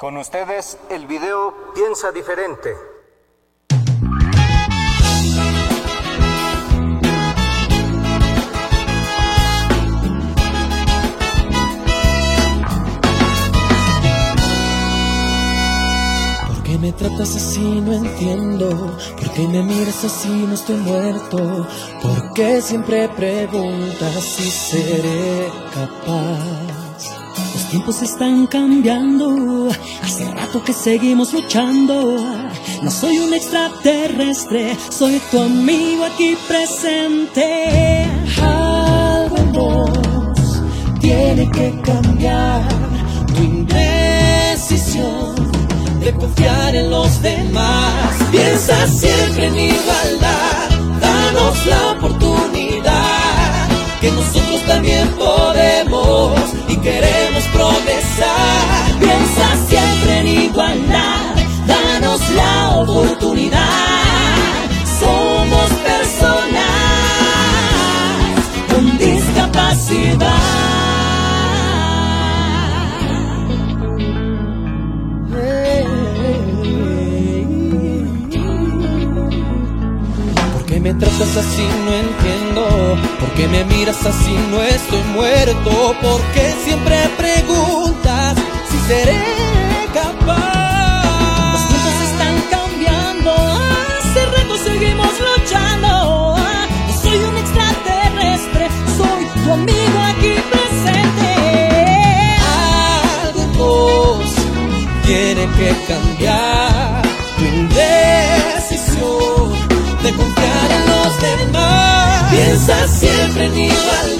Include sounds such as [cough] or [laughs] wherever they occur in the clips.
Con ustedes el video Piensa diferente. ¿Por qué me tratas así? No entiendo. ¿Por qué me miras así? No estoy muerto. ¿Por qué siempre preguntas si seré capaz? Tiempos están cambiando. Hace rato que seguimos luchando. No soy un extraterrestre, soy tu amigo aquí presente. Algo tiene que cambiar. Tu indecisión de confiar en los demás. Piensa siempre en igualdad. Danos la oportunidad que nosotros también podemos y queremos Piensa siempre en igualdad, danos la oportunidad. Somos personas con discapacidad. me tratas así? No entiendo. ¿Por qué me miras así? No estoy muerto. ¿Por qué siempre seré capaz? Los tiempos están cambiando. Hace rato seguimos luchando. Soy un extraterrestre, soy tu amigo aquí presente. Algo tiene que cambiar. Tu indecisión de confiar en los demás. Piensa siempre en igualdad,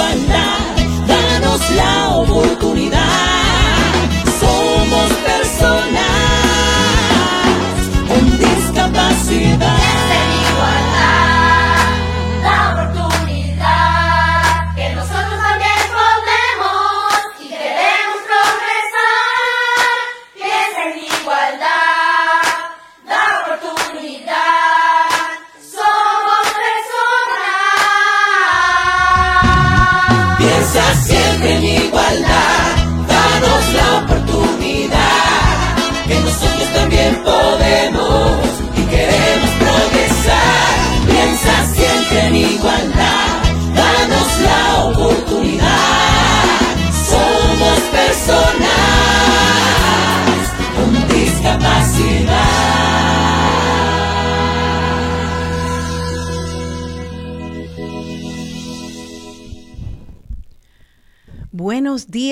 siempre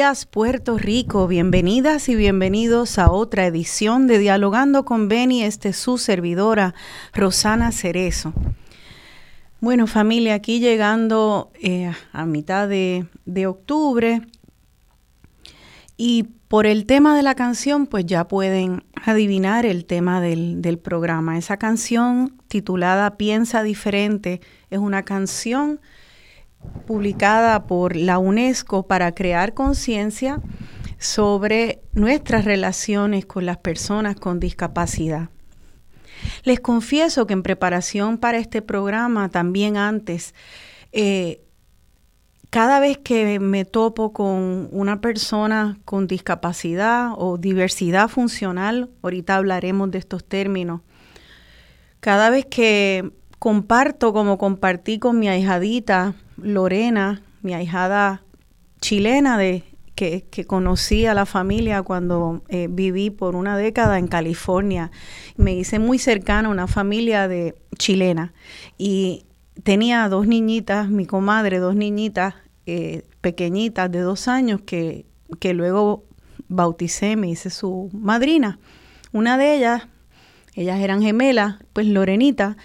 Puerto Rico, bienvenidas y bienvenidos a otra edición de Dialogando con Beni, este su servidora Rosana Cerezo. Bueno familia, aquí llegando eh, a mitad de, octubre y por el tema de la canción pues ya pueden adivinar el tema del programa. Esa canción titulada Piensa diferente es una canción publicada por la UNESCO para crear conciencia sobre nuestras relaciones con las personas con discapacidad. Les confieso que en preparación para este programa, también antes, eh, cada vez que me topo con una persona con discapacidad o diversidad funcional, ahorita hablaremos de estos términos, cada vez que comparto como compartí con mi ahijadita Lorena, mi ahijada chilena de que, conocí a la familia cuando eh, viví por una década en California. Me hice muy cercana a una familia de chilena y tenía dos niñitas, mi comadre, dos niñitas eh, pequeñitas de dos años que, que luego bauticé, me hice su madrina. Una de ellas, ellas eran gemelas, pues Lorenita,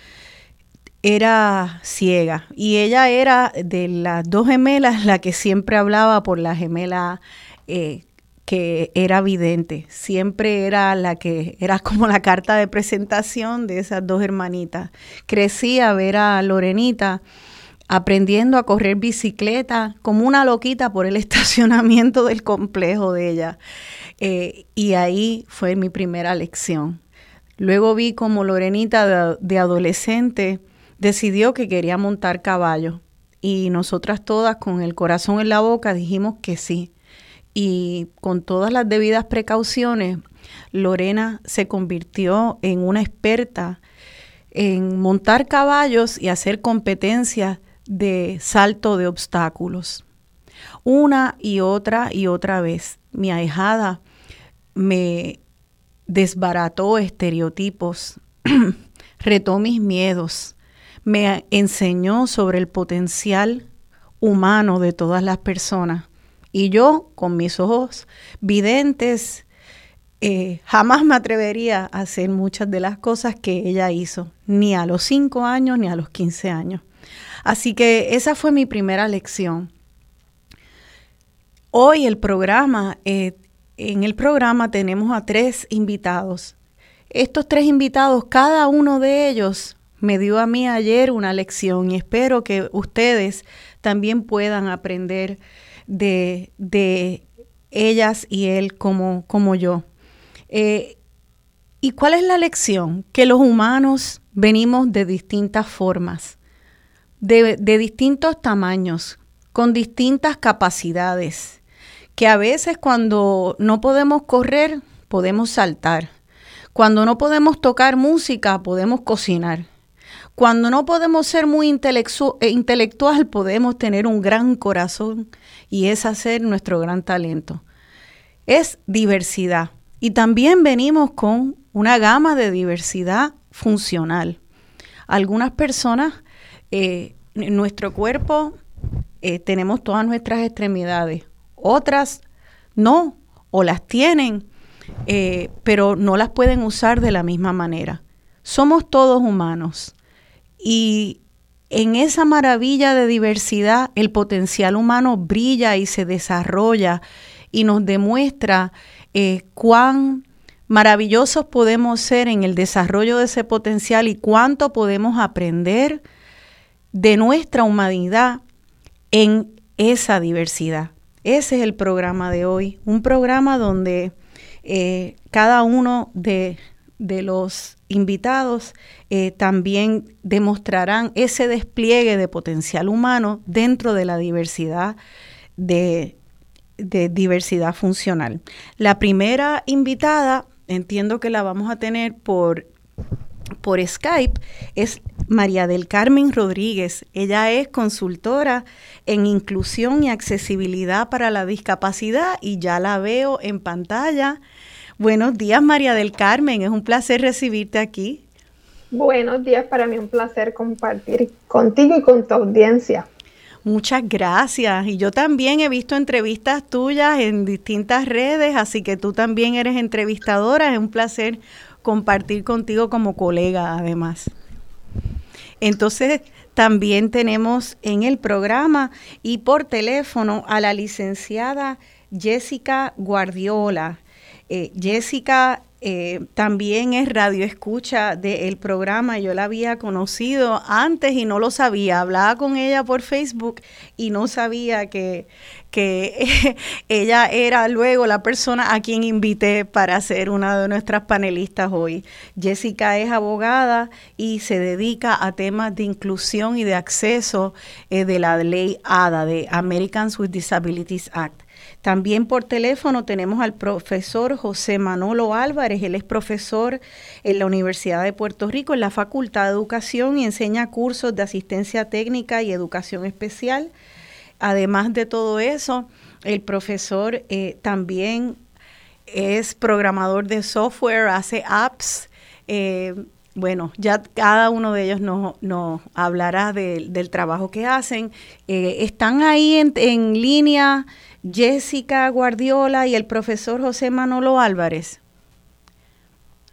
era ciega y ella era de las dos gemelas la que siempre hablaba por la gemela eh, que era vidente. Siempre era la que era como la carta de presentación de esas dos hermanitas. Crecí a ver a Lorenita aprendiendo a correr bicicleta como una loquita por el [laughs] estacionamiento del complejo de ella. Eh, y ahí fue mi primera lección Luego vi como Lorenita de, adolescente decidió que quería montar caballo y nosotras todas con el corazón en la boca dijimos que sí. Y con todas las debidas precauciones, Lorena se convirtió en una experta en montar caballos y hacer competencias de salto de obstáculos. Una y otra y otra vez, mi ahijada me desbarató estereotipos, [clears throat] retó mis miedos, me enseñó sobre el potencial humano de todas las personas. Y yo, con mis ojos videntes, eh, jamás me atrevería a hacer muchas de las cosas que ella hizo, ni a los 5 años ni a los 15 años. Así que esa fue mi primera lección. Hoy el programa eh, en el programa tenemos a tres invitados. Estos tres invitados, cada uno de ellos me dio a mí ayer una lección y espero que ustedes también puedan aprender de, ellas y él como, como yo. Eh, ¿Y cuál es la lección? Que los humanos venimos de distintas formas, de distintos tamaños, con distintas capacidades que a veces cuando no podemos correr, podemos saltar. Cuando no podemos tocar música, podemos cocinar. Cuando no podemos ser muy eh, intelectual, podemos tener un gran corazón y es hacer nuestro gran talento. Es diversidad. Y también venimos con una gama de diversidad funcional. Algunas personas, eh, en nuestro cuerpo, eh, tenemos todas nuestras extremidades otras no, o las tienen, eh, pero no las pueden usar de la misma manera. Somos todos humanos y en esa maravilla de diversidad el potencial humano brilla y se desarrolla y nos demuestra eh, cuán maravillosos podemos ser en el desarrollo de ese potencial y cuánto podemos aprender de nuestra humanidad en esa diversidad. Ese es el programa de hoy, un programa donde eh, cada uno de, los invitados eh, también demostrarán ese despliegue de potencial humano dentro de la diversidad de, de diversidad funcional. La primera invitada, entiendo que la vamos a tener por por Skype es María del Carmen Rodríguez. Ella es consultora en inclusión y accesibilidad para la discapacidad y ya la veo en pantalla. Buenos días, María del Carmen. Es un placer recibirte aquí. Buenos días, para mí un placer compartir contigo y con tu audiencia. Muchas gracias. Y yo también he visto entrevistas tuyas en distintas redes, así que tú también eres entrevistadora. Es un placer compartir contigo como colega además. Entonces, también tenemos en el programa y por teléfono a la licenciada Jessica Guardiola. Eh, Jessica eh, también es radio escucha del programa. Yo la había conocido antes y no lo sabía. Hablaba con ella por Facebook y no sabía que, que [laughs] ella era luego la persona a quien invité para ser una de nuestras panelistas hoy. Jessica es abogada y se dedica a temas de inclusión y de acceso eh, de la ley ADA, de Americans with Disabilities Act. También por teléfono tenemos al profesor José Manolo Álvarez. Él es profesor en la Universidad de Puerto Rico en la Facultad de Educación y enseña cursos de asistencia técnica y educación especial. Además de todo eso, el profesor eh, también es programador de software, hace apps. Eh, bueno, ya cada uno de ellos nos, hablará del trabajo que hacen. Eh, están ahí en, en línea Jessica Guardiola y el profesor José Manolo Álvarez.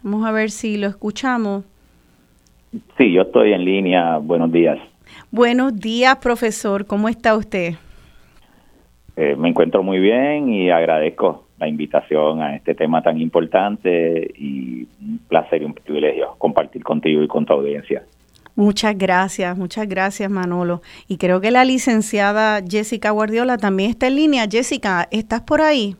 Vamos a ver si lo escuchamos. Sí, yo estoy en línea. Buenos días. Buenos días, profesor. ¿Cómo está usted? Eh, me encuentro muy bien y agradezco la invitación a este tema tan importante y un placer y un privilegio compartir contigo y con tu audiencia. Muchas gracias, muchas gracias Manolo. Y creo que la licenciada Jessica Guardiola también está en línea. Jessica, ¿estás por ahí?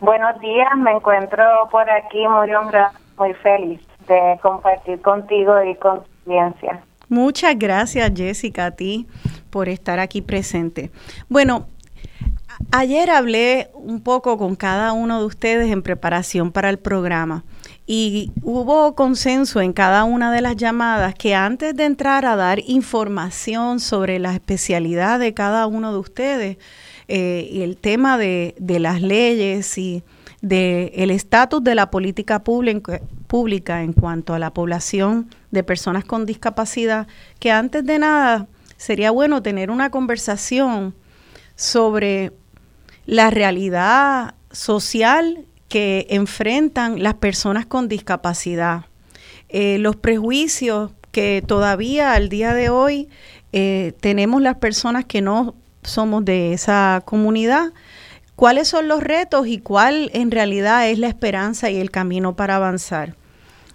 Buenos días, me encuentro por aquí muy honrada muy feliz de compartir contigo y con tu audiencia. Muchas gracias, Jessica, a ti por estar aquí presente. Bueno, ayer hablé un poco con cada uno de ustedes en preparación para el programa y hubo consenso en cada una de las llamadas que antes de entrar a dar información sobre la especialidad de cada uno de ustedes eh, y el tema de, las leyes y del el estatus de la política pública, pública en cuanto a la población de personas con discapacidad, que antes de nada sería bueno tener una conversación sobre la realidad social que enfrentan las personas con discapacidad, eh, los prejuicios que todavía al día de hoy eh, tenemos las personas que no somos de esa comunidad, cuáles son los retos y cuál en realidad es la esperanza y el camino para avanzar.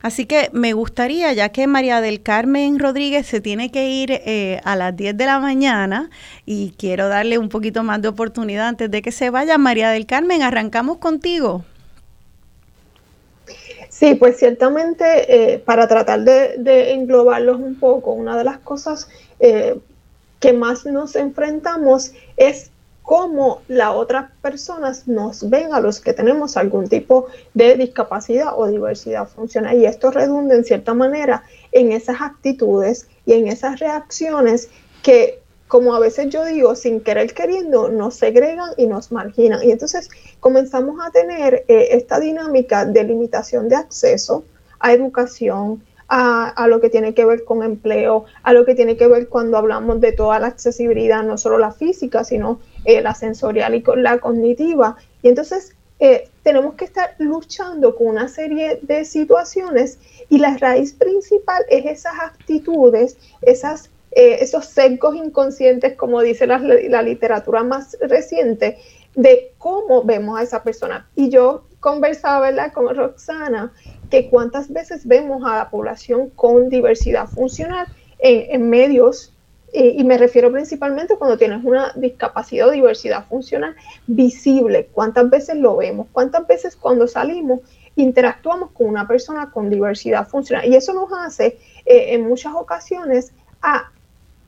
Así que me gustaría, ya que María del Carmen Rodríguez se tiene que ir eh, a las 10 de la mañana y quiero darle un poquito más de oportunidad antes de que se vaya, María del Carmen, arrancamos contigo. Sí, pues ciertamente eh, para tratar de, englobarlos un poco, una de las cosas eh, que más nos enfrentamos es cómo las otras personas nos ven a los que tenemos algún tipo de discapacidad o diversidad funcional. Y esto redunda en cierta manera en esas actitudes y en esas reacciones que como a veces yo digo, sin querer queriendo, nos segregan y nos marginan. Y entonces comenzamos a tener eh, esta dinámica de limitación de acceso a educación, a, lo que tiene que ver con empleo, a lo que tiene que ver cuando hablamos de toda la accesibilidad, no solo la física, sino eh, la sensorial y con la cognitiva. Y entonces eh, tenemos que estar luchando con una serie de situaciones y la raíz principal es esas actitudes, esas eh, esos secos inconscientes, como dice la, literatura más reciente, de cómo vemos a esa persona. Y yo conversaba ¿verdad? con Roxana que cuántas veces vemos a la población con diversidad funcional en, medios, y me refiero principalmente cuando tienes una discapacidad o diversidad funcional visible, cuántas veces lo vemos, cuántas veces cuando salimos interactuamos con una persona con diversidad funcional. Y eso nos hace eh, en muchas ocasiones a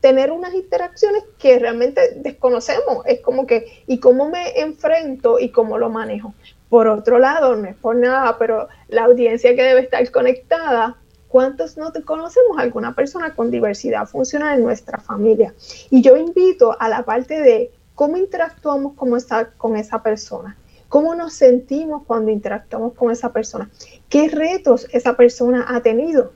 tener unas interacciones que realmente desconocemos. Es como que, ¿y cómo me enfrento y cómo lo manejo? Por otro lado, no es por nada, pero la audiencia que debe estar conectada, ¿cuántos no conocemos alguna persona con diversidad funcional en nuestra familia? Y yo invito a la parte de cómo interactuamos con esa, con esa persona. ¿Cómo nos sentimos cuando interactuamos con esa persona? ¿Qué retos esa persona ha tenido?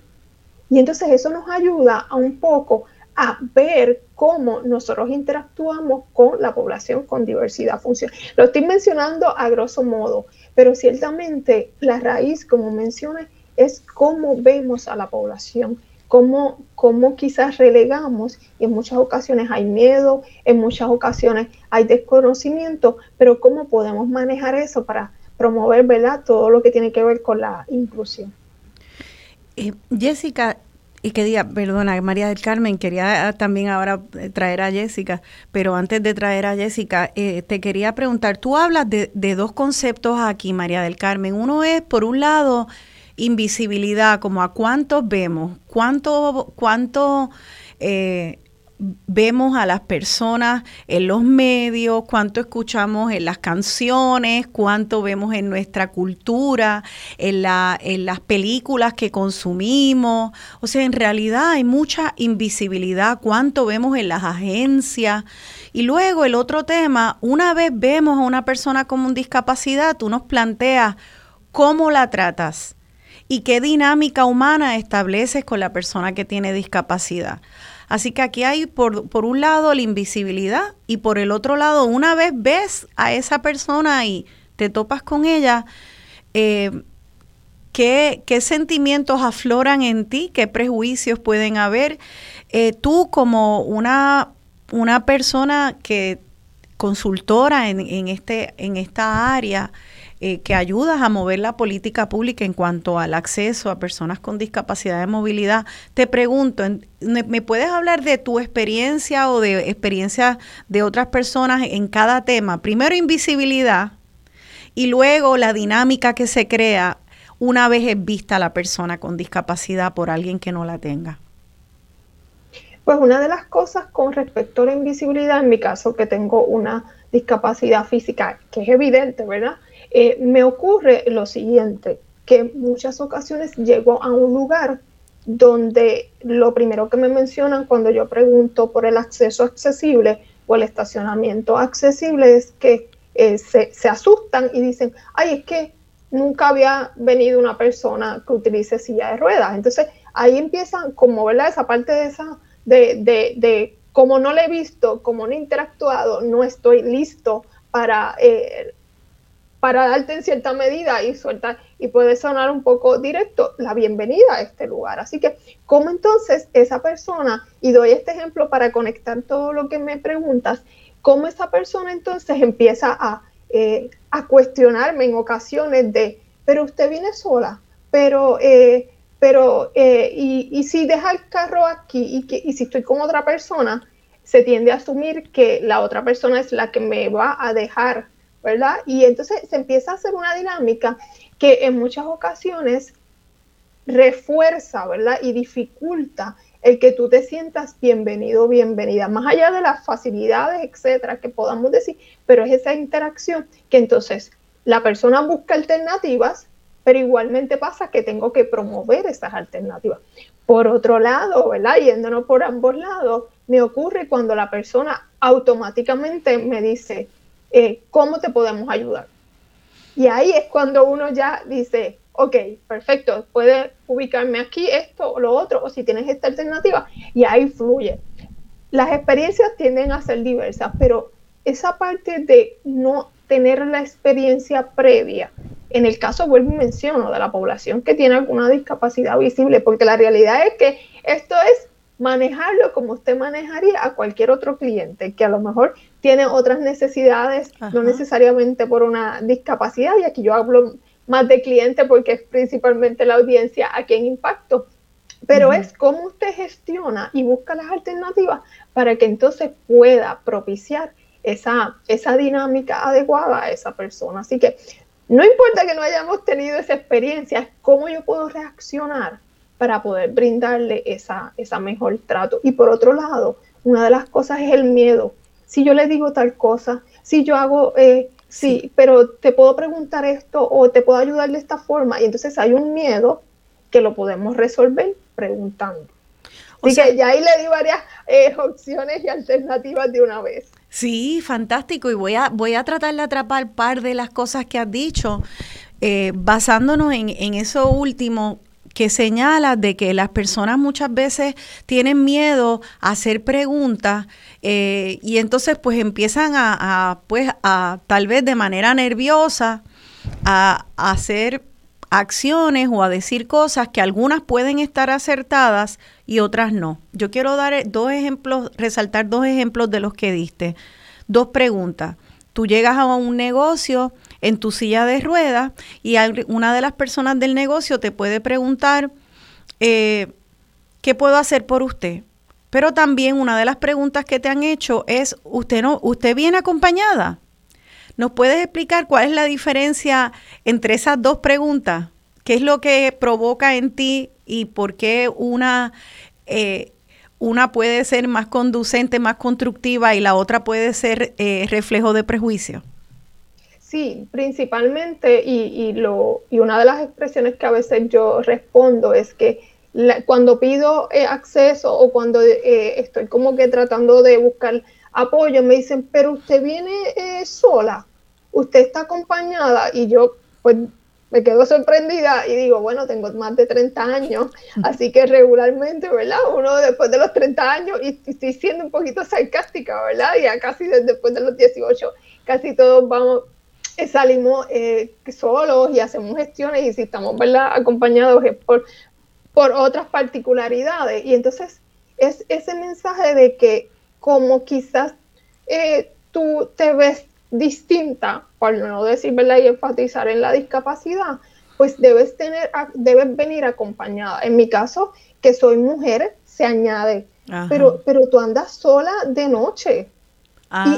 Y entonces eso nos ayuda a un poco a ver cómo nosotros interactuamos con la población con diversidad funcional. Lo estoy mencionando a grosso modo, pero ciertamente la raíz, como mencioné, es cómo vemos a la población, cómo, cómo quizás relegamos, y en muchas ocasiones hay miedo, en muchas ocasiones hay desconocimiento, pero cómo podemos manejar eso para promover ¿verdad? todo lo que tiene que ver con la inclusión. Eh, Jessica, y que diga, perdona, María del Carmen, quería ah, también ahora eh, traer a Jessica, pero antes de traer a Jessica, eh, te quería preguntar, tú hablas de, dos conceptos aquí, María del Carmen. Uno es, por un lado, invisibilidad, como a cuántos vemos, cuánto, cuánto eh, vemos a las personas en los medios, cuánto escuchamos en las canciones, cuánto vemos en nuestra cultura, en, la, en las películas que consumimos. O sea, en realidad hay mucha invisibilidad, cuánto vemos en las agencias. Y luego el otro tema, una vez vemos a una persona con discapacidad, tú nos planteas cómo la tratas y qué dinámica humana estableces con la persona que tiene discapacidad. Así que aquí hay por, por un lado la invisibilidad y por el otro lado, una vez ves a esa persona y te topas con ella, eh, ¿qué, sentimientos afloran en ti? ¿Qué prejuicios pueden haber? Eh, tú como una, una persona que consultora en, en, este, en esta área, eh, que ayudas a mover la política pública en cuanto al acceso a personas con discapacidad de movilidad. Te pregunto, ¿me puedes hablar de tu experiencia o de experiencia de otras personas en cada tema? Primero, invisibilidad y luego la dinámica que se crea una vez es vista la persona con discapacidad por alguien que no la tenga? Pues una de las cosas con respecto a la invisibilidad, en mi caso que tengo una discapacidad física que es evidente, ¿verdad? Eh, me ocurre lo siguiente, que muchas ocasiones llego a un lugar donde lo primero que me mencionan cuando yo pregunto por el acceso accesible o el estacionamiento accesible es que eh, se, se, asustan y dicen, ay, es que nunca había venido una persona que utilice silla de ruedas. Entonces ahí empiezan como, ¿verdad? Esa parte de esa, de, de, de como no le he visto, como no he interactuado, no estoy listo para, eh, para darte en cierta medida y suelta y puede sonar un poco directo, la bienvenida a este lugar. Así que, ¿cómo entonces esa persona, y doy este ejemplo para conectar todo lo que me preguntas, cómo esa persona entonces empieza a, eh, a cuestionarme en ocasiones de, pero usted viene sola, pero... Eh, pero eh, y, y, si deja el carro aquí y, que, y si estoy con otra persona, se tiende a asumir que la otra persona es la que me va a dejar, ¿verdad? Y entonces se empieza a hacer una dinámica que en muchas ocasiones refuerza, ¿verdad? Y dificulta el que tú te sientas bienvenido, bienvenida, más allá de las facilidades, etcétera, que podamos decir, pero es esa interacción que entonces la persona busca alternativas pero igualmente pasa que tengo que promover esas alternativas. Por otro lado, ¿verdad? Yéndonos por ambos lados, me ocurre cuando la persona automáticamente me dice, eh, ¿cómo te podemos ayudar? Y ahí es cuando uno ya dice, ok, perfecto, puedes ubicarme aquí, esto o lo otro, o si tienes esta alternativa, y ahí fluye. Las experiencias tienden a ser diversas, pero esa parte de no tener la experiencia previa en el caso, vuelvo y menciono, de la población que tiene alguna discapacidad visible, porque la realidad es que esto es manejarlo como usted manejaría a cualquier otro cliente que a lo mejor tiene otras necesidades, no necesariamente por una discapacidad, y aquí yo hablo más de cliente porque es principalmente la audiencia a quien impacto, pero es cómo usted gestiona y busca las alternativas para que entonces pueda propiciar esa, esa dinámica adecuada a esa persona. Así que no importa que no hayamos tenido esa experiencia, es cómo yo puedo reaccionar para poder brindarle esa, esa mejor trato. Y por otro lado, una de las cosas es el miedo. Si yo le digo tal cosa, si yo hago, eh, sí, pero te puedo preguntar esto o te puedo ayudar de esta forma. Y entonces hay un miedo que lo podemos resolver preguntando. Así que ya ahí le di varias eh, opciones y alternativas de una vez. Sí, fantástico. Y voy a, voy a tratar de atrapar par de las cosas que has dicho, eh, basándonos en, en eso último que señala de que las personas muchas veces tienen miedo a hacer preguntas eh, y entonces pues empiezan a, pues a tal vez de manera nerviosa a, a, hacer acciones o a decir cosas que algunas pueden estar acertadas y otras no. Yo quiero dar dos ejemplos, resaltar dos ejemplos de los que diste. Dos preguntas. Tú llegas a un negocio en tu silla de ruedas y una de las personas del negocio te puede preguntar, eh, ¿qué puedo hacer por usted? Pero también una de las preguntas que te han hecho es, ¿usted, no, usted viene acompañada? ¿Nos puedes explicar cuál es la diferencia entre esas dos preguntas? ¿Qué es lo que provoca en ti y por qué una, eh, una puede ser más conducente, más constructiva y la otra puede ser eh, reflejo de prejuicio? Sí, principalmente, y, y, lo, y una de las expresiones que a veces yo respondo es que cuando pido eh, acceso o cuando estoy como que tratando de buscar apoyo, me dicen, pero usted viene eh, sola, usted está acompañada y yo pues me quedo sorprendida y digo, bueno, tengo más de 30 años, así que regularmente, ¿verdad? Uno después de los 30 años, y estoy siendo un poquito sarcástica, ¿verdad? Ya casi después de los 18, casi todos vamos, eh, salimos eh, solos y hacemos gestiones y si estamos, ¿verdad? Acompañados es por, por otras particularidades. Y entonces es ese mensaje de que como quizás eh, tú te ves distinta, por no decir verdad y enfatizar en la discapacidad, pues debes tener, debes venir acompañada. En mi caso, que soy mujer, se añade, pero, pero tú andas sola de noche.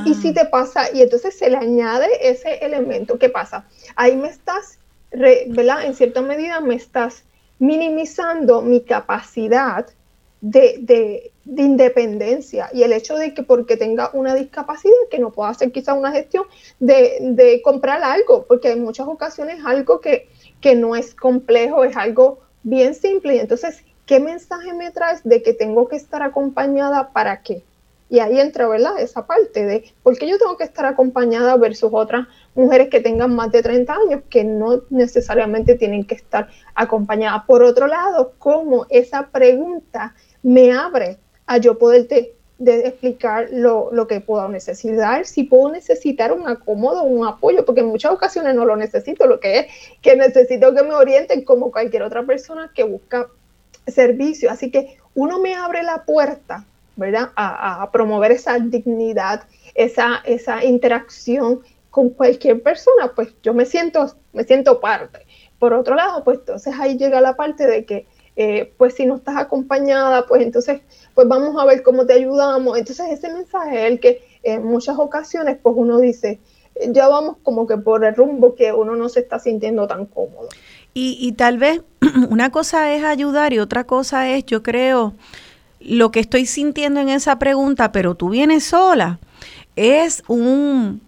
Y, y, si ah. te pasa, y entonces se le añade ese elemento, ¿qué pasa? Ahí me estás ¿verdad? En cierta medida me estás minimizando mi capacidad de, independencia y el hecho de que porque tenga una discapacidad que no pueda hacer quizá una gestión de, comprar algo, porque en muchas ocasiones algo que, que no es complejo, es algo bien simple y entonces, ¿qué mensaje me traes de que tengo que estar acompañada para qué? Y ahí entra, ¿verdad? Esa parte de por qué yo tengo que estar acompañada versus otras mujeres que tengan más de 30 años que no necesariamente tienen que estar acompañadas. Por otro lado, cómo esa pregunta me abre a yo poderte de explicar lo, lo, que puedo necesitar, si puedo necesitar un acomodo, un apoyo, porque en muchas ocasiones no lo necesito, lo que es que necesito que me orienten como cualquier otra persona que busca servicio. Así que uno me abre la puerta ¿verdad? A, promover esa dignidad, esa, esa interacción con cualquier persona, pues yo me siento, me siento parte. Por otro lado, pues entonces ahí llega la parte de que, eh, pues si no estás acompañada, pues entonces, pues vamos a ver cómo te ayudamos. Entonces ese mensaje es el que en muchas ocasiones, pues uno dice, ya vamos como que por el rumbo que uno no se está sintiendo tan cómodo. Y, y tal vez [clears throat] una cosa es ayudar y otra cosa es, yo creo, lo que estoy sintiendo en esa pregunta, pero tú vienes sola, es un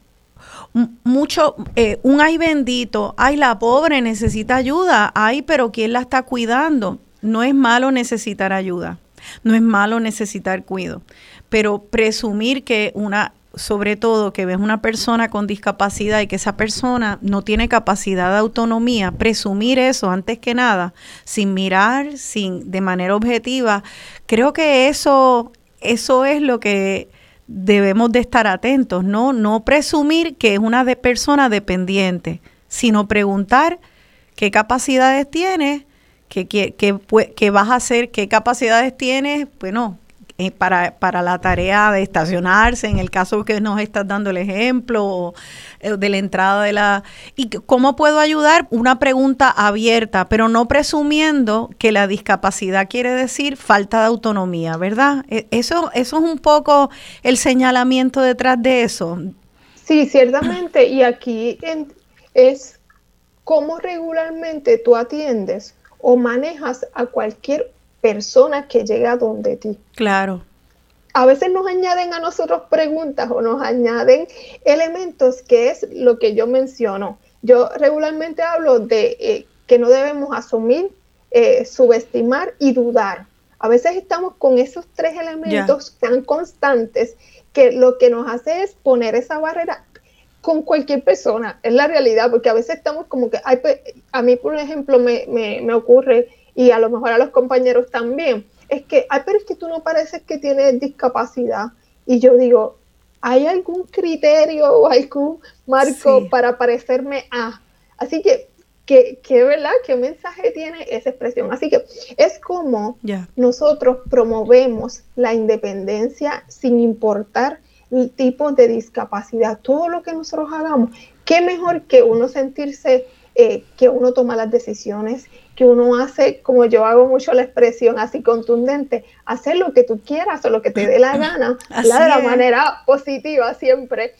mucho, eh, un ay bendito, ay la pobre necesita ayuda, ay pero ¿quién la está cuidando? No es malo necesitar ayuda, no es malo necesitar cuido, pero presumir que una sobre todo que ves una persona con discapacidad y que esa persona no tiene capacidad de autonomía, presumir eso antes que nada, sin mirar, sin de manera objetiva, creo que eso eso es lo que debemos de estar atentos, no no presumir que es una persona dependiente, sino preguntar qué capacidades tienes, qué, qué, qué, qué vas a hacer, qué capacidades tienes, bueno, eh, para, para, la tarea de estacionarse, en el caso que nos estás dando el ejemplo eh, de la entrada de la... ¿Y cómo puedo ayudar? Una pregunta abierta, pero no presumiendo que la discapacidad quiere decir falta de autonomía, ¿verdad? E, eso, eso es un poco el señalamiento detrás de eso. Sí, ciertamente, y aquí es cómo regularmente tú atiendes o manejas a cualquier persona que llega donde ti. Claro. A veces nos añaden a nosotros preguntas o nos añaden elementos que es lo que yo menciono. Yo regularmente hablo de eh, que no debemos asumir, eh, subestimar y dudar. A veces estamos con esos tres elementos tan constantes que lo que nos hace es poner esa barrera con cualquier persona, es la realidad, porque a veces estamos como que, pues, a mí por ejemplo me, me, me ocurre y a lo mejor a los compañeros también, es que, ay, pero es que tú no pareces que tienes discapacidad. Y yo digo, ¿hay algún criterio o algún marco para parecerme a? Así que, ¿qué, qué, verdad? ¿Qué mensaje tiene esa expresión? Así que es como nosotros promovemos la independencia sin importar el tipo de discapacidad. Todo lo que nosotros hagamos, qué mejor que uno sentirse eh, que uno toma las decisiones, que uno hace, como yo hago mucho la expresión así contundente, hacer lo que tú quieras o lo que te dé la gana, [laughs] de la manera positiva siempre,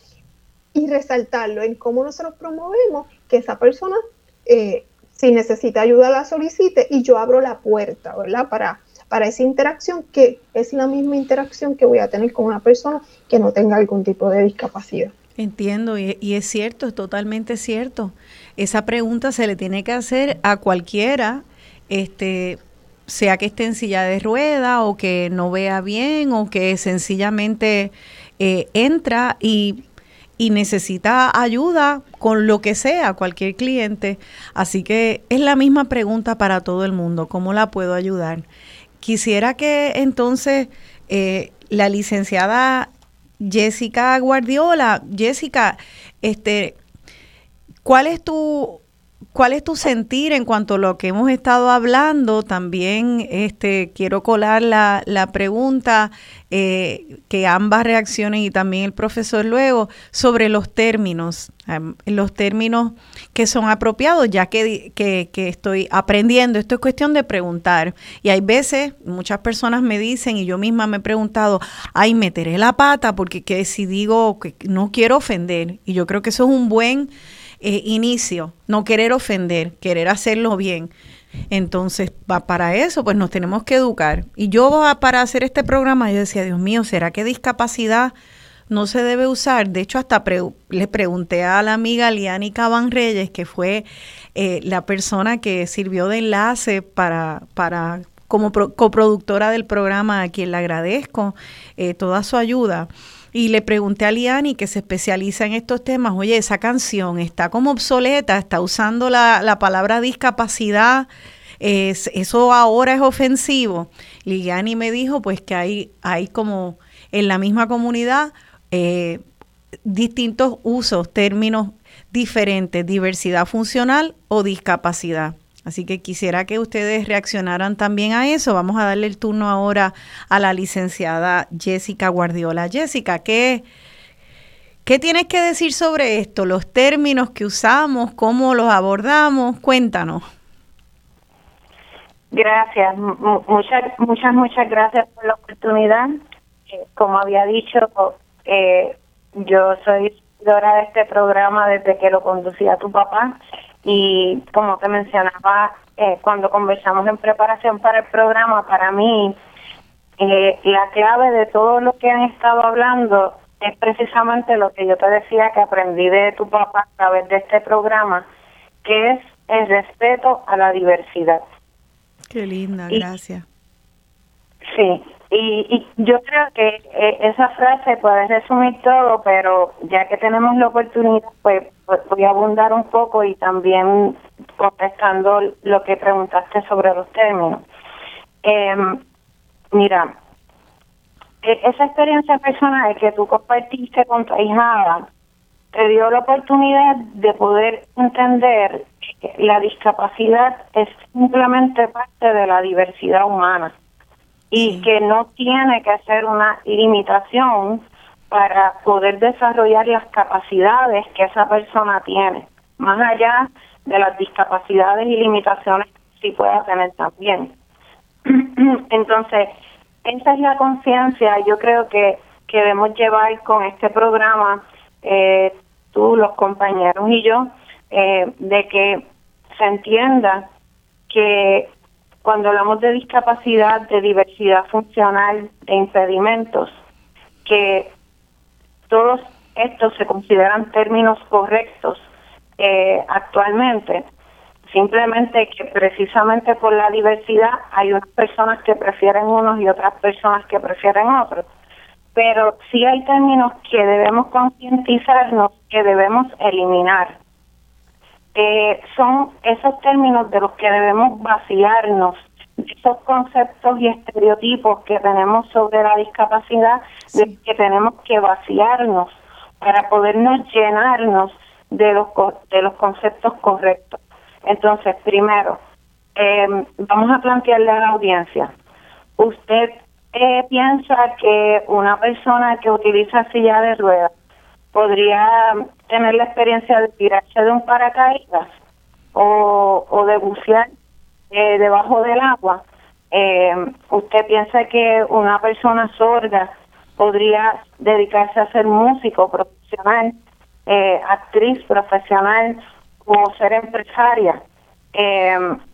y resaltarlo en cómo nosotros promovemos que esa persona, eh, si necesita ayuda, la solicite y yo abro la puerta, ¿verdad? Para, para esa interacción que es la misma interacción que voy a tener con una persona que no tenga algún tipo de discapacidad. Entiendo, y, y es cierto, es totalmente cierto esa pregunta se le tiene que hacer a cualquiera, este, sea que esté en silla de rueda o que no vea bien o que sencillamente eh, entra y, y, necesita ayuda con lo que sea, cualquier cliente. Así que es la misma pregunta para todo el mundo, ¿cómo la puedo ayudar? Quisiera que entonces eh, la licenciada Jessica Guardiola, Jessica, este, ¿Cuál es tu ¿Cuál es tu sentir en cuanto a lo que hemos estado hablando? También este, quiero colar la, la pregunta eh, que ambas reaccionen y también el profesor luego sobre los términos, los términos que son apropiados, ya que, que, que, estoy aprendiendo. Esto es cuestión de preguntar. Y hay veces, muchas personas me dicen, y yo misma me he preguntado, ay, meteré la pata porque que si digo que no quiero ofender. Y yo creo que eso es un buen eh, inicio, no querer ofender, querer hacerlo bien. Entonces, para eso, pues nos tenemos que educar. Y yo para hacer este programa, yo decía, Dios mío, ¿será que discapacidad no se debe usar? De hecho, hasta le pregunté a la amiga Liani Caban Reyes, que fue eh, la persona que sirvió de enlace para, para como coproductora del programa, a quien le agradezco eh, toda su ayuda. Y le pregunté a Liani, que se especializa en estos temas, oye, esa canción está como obsoleta, está usando la, palabra discapacidad, es, eso ahora es ofensivo. Liani me dijo pues que hay, hay como en la misma comunidad eh, distintos usos, términos diferentes, diversidad funcional o discapacidad. Así que quisiera que ustedes reaccionaran también a eso. Vamos a darle el turno ahora a la licenciada Jessica Guardiola. Jessica, ¿qué, qué tienes que decir sobre esto? Los términos que usamos, cómo los abordamos. Cuéntanos. Gracias, muchas, muchas, muchas gracias por la oportunidad. Eh, como había dicho, eh, yo soy de este programa desde que lo conducía tu papá y como te mencionaba eh, cuando conversamos en preparación para el programa, para mí eh, la clave de todo lo que han estado hablando es precisamente lo que yo te decía que aprendí de tu papá a través de este programa, que es el respeto a la diversidad. Qué linda, gracias. Sí, y, yo creo que eh, esa frase puede resumir todo, pero ya que tenemos la oportunidad, pues, pues, voy a abundar un poco y también contestando lo que preguntaste sobre los términos. Em, mira, e, esa experiencia personal que tú compartiste con tu te dio la oportunidad de poder entender que la discapacidad es simplemente parte de la diversidad humana y que no tiene que ser una limitación para poder desarrollar las capacidades que esa persona tiene, más allá de las discapacidades y limitaciones que sí pueda tener también. [clears throat] Entonces, esa es la conciencia, yo creo que, que debemos llevar con este programa, eh, tú, los compañeros y yo, eh, de que se entienda que cuando hablamos de discapacidad, de diversidad funcional, de impedimentos, que todos estos se consideran términos correctos eh, actualmente, simplemente que precisamente por la diversidad hay unas personas que prefieren unos y otras personas que prefieren otros. Pero sí hay términos que debemos concientizarnos, que debemos eliminar eh, son esos términos de los que debemos vaciarnos, esos conceptos y estereotipos que tenemos sobre la discapacidad, de que tenemos que vaciarnos para podernos llenarnos de los, de los conceptos correctos. Entonces, primero, eh, vamos a plantearle a la audiencia, ¿usted eh, piensa que una persona que utiliza silla de ruedas podría tener la experiencia de tirarse de un paracaídas o, o de bucear eh, debajo del agua. Eh, ¿Usted piensa que una persona sorda podría dedicarse a ser músico profesional, eh, actriz profesional o ser empresaria?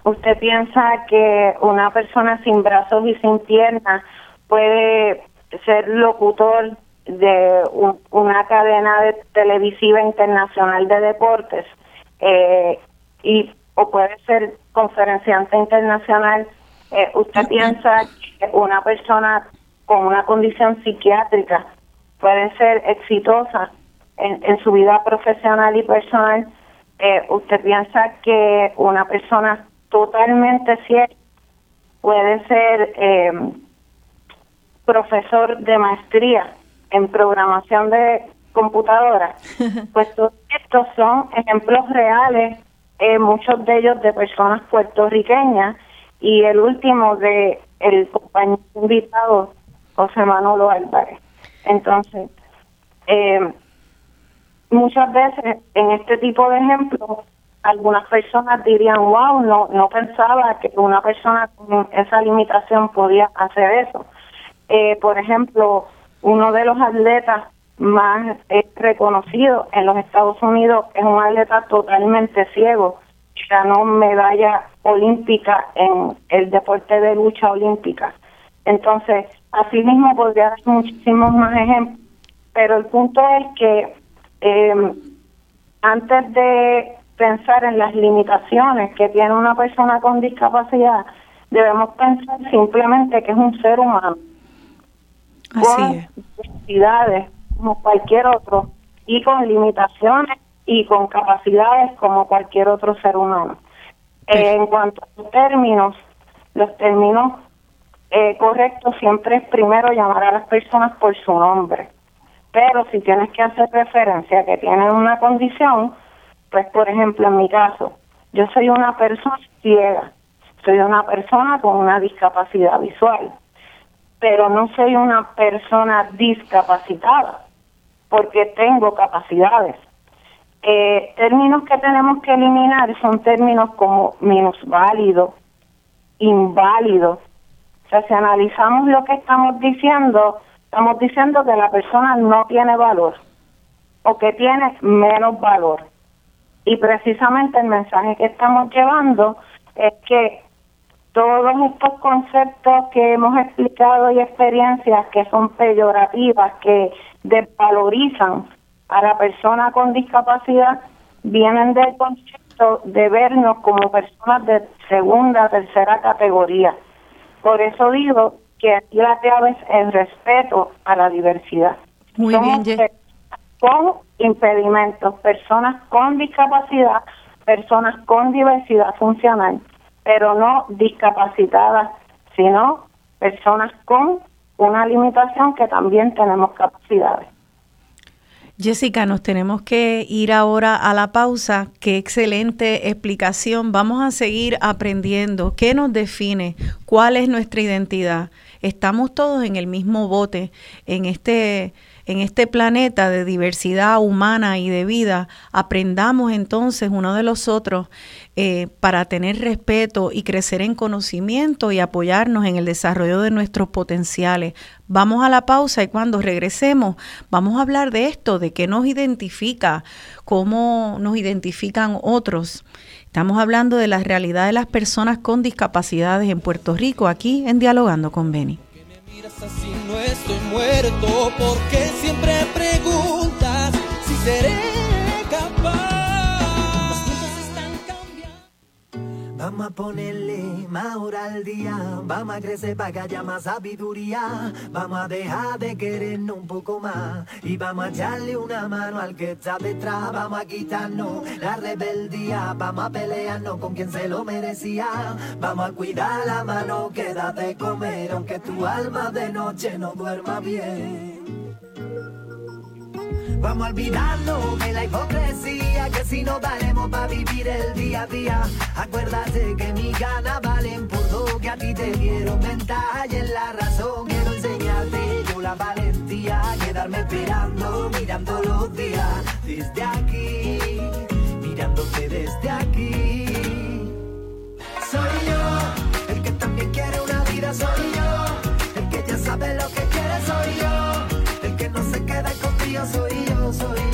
¿Usted piensa que una persona sin brazos y sin piernas puede ser locutor de una cadena de televisiva internacional de deportes eh, y o puede ser conferenciante internacional. Eh, ¿Usted piensa que una persona con una condición psiquiátrica puede ser exitosa en, en su vida profesional y personal? Eh, ¿Usted piensa que una persona totalmente ciega puede ser profesor de maestría en programación de computadoras, [laughs] pues todos estos son ejemplos reales, eh, muchos de ellos de personas puertorriqueñas y el último de el compañero invitado José Manolo Álvarez. Entonces, eh, muchas veces en este tipo de ejemplos algunas personas dirían, wow, no, no pensaba que una persona con esa limitación podía hacer eso. Eh, por ejemplo, uno de los atletas más reconocido en los Estados Unidos, es un atleta totalmente ciego, ganó medalla olímpica en el deporte de lucha olímpica. Entonces, así mismo podría dar muchísimos más ejemplos, pero el punto es que eh, antes de pensar en las limitaciones que tiene una persona con discapacidad, debemos pensar simplemente que es un ser humano con necesidades como cualquier otro y con limitaciones y con capacidades como cualquier otro ser humano. en cuanto a los términos, los términos eh, correctos siempre es primero llamar a las personas por su nombre. Pero si tienes que hacer referencia a que tienen una condición, pues por ejemplo en mi caso, yo soy una persona ciega, soy una persona con una discapacidad visual, pero no soy una persona discapacitada porque tengo capacidades. Eh, términos que tenemos que eliminar son términos como minusválido, inválido. O sea, si analizamos lo que estamos diciendo, estamos diciendo que la persona no tiene valor o que tiene menos valor. Y precisamente el mensaje que estamos llevando es que todos estos conceptos que hemos explicado y experiencias que son peyorativas, que desvalorizan a la persona con discapacidad, vienen del concepto de vernos como personas de segunda, tercera categoría. Por eso digo que aquí la clave es el respeto a la diversidad. Muy bien, con impedimentos, personas con discapacidad, personas con diversidad funcional pero no discapacitadas, sino personas con una limitación que también tenemos capacidades. Jessica, nos tenemos que ir ahora a la pausa. Qué excelente explicación. Vamos a seguir aprendiendo. ¿Qué nos define? ¿Cuál es nuestra identidad? Estamos todos en el mismo bote, en este en este planeta de diversidad humana y de vida, aprendamos entonces uno de los otros eh, para tener respeto y crecer en conocimiento y apoyarnos en el desarrollo de nuestros potenciales. Vamos a la pausa y cuando regresemos vamos a hablar de esto, de qué nos identifica, cómo nos identifican otros. Estamos hablando de la realidad de las personas con discapacidades en Puerto Rico, aquí en Dialogando con Beni así no estoy muerto porque siempre preguntas si seré Vamos a ponerle más hora al día, vamos a crecer para que haya más sabiduría, vamos a dejar de querernos un poco más. Y vamos a echarle una mano al que está detrás, vamos a quitarnos la rebeldía, vamos a pelearnos con quien se lo merecía, vamos a cuidar la mano que da de comer, aunque tu alma de noche no duerma bien. Vamos a olvidarnos de la hipocresía, que si no daremos para vivir el día a día. Acuérdate que mis ganas valen por dos, que a ti te dieron. Ventaja y en la razón quiero enseñarte yo la valentía, quedarme esperando, mirando los días desde aquí, mirándote desde aquí. Soy yo, el que también quiere una vida, soy yo, el que ya sabe lo que quiere, soy yo, queda contigo, soy yo soy yo,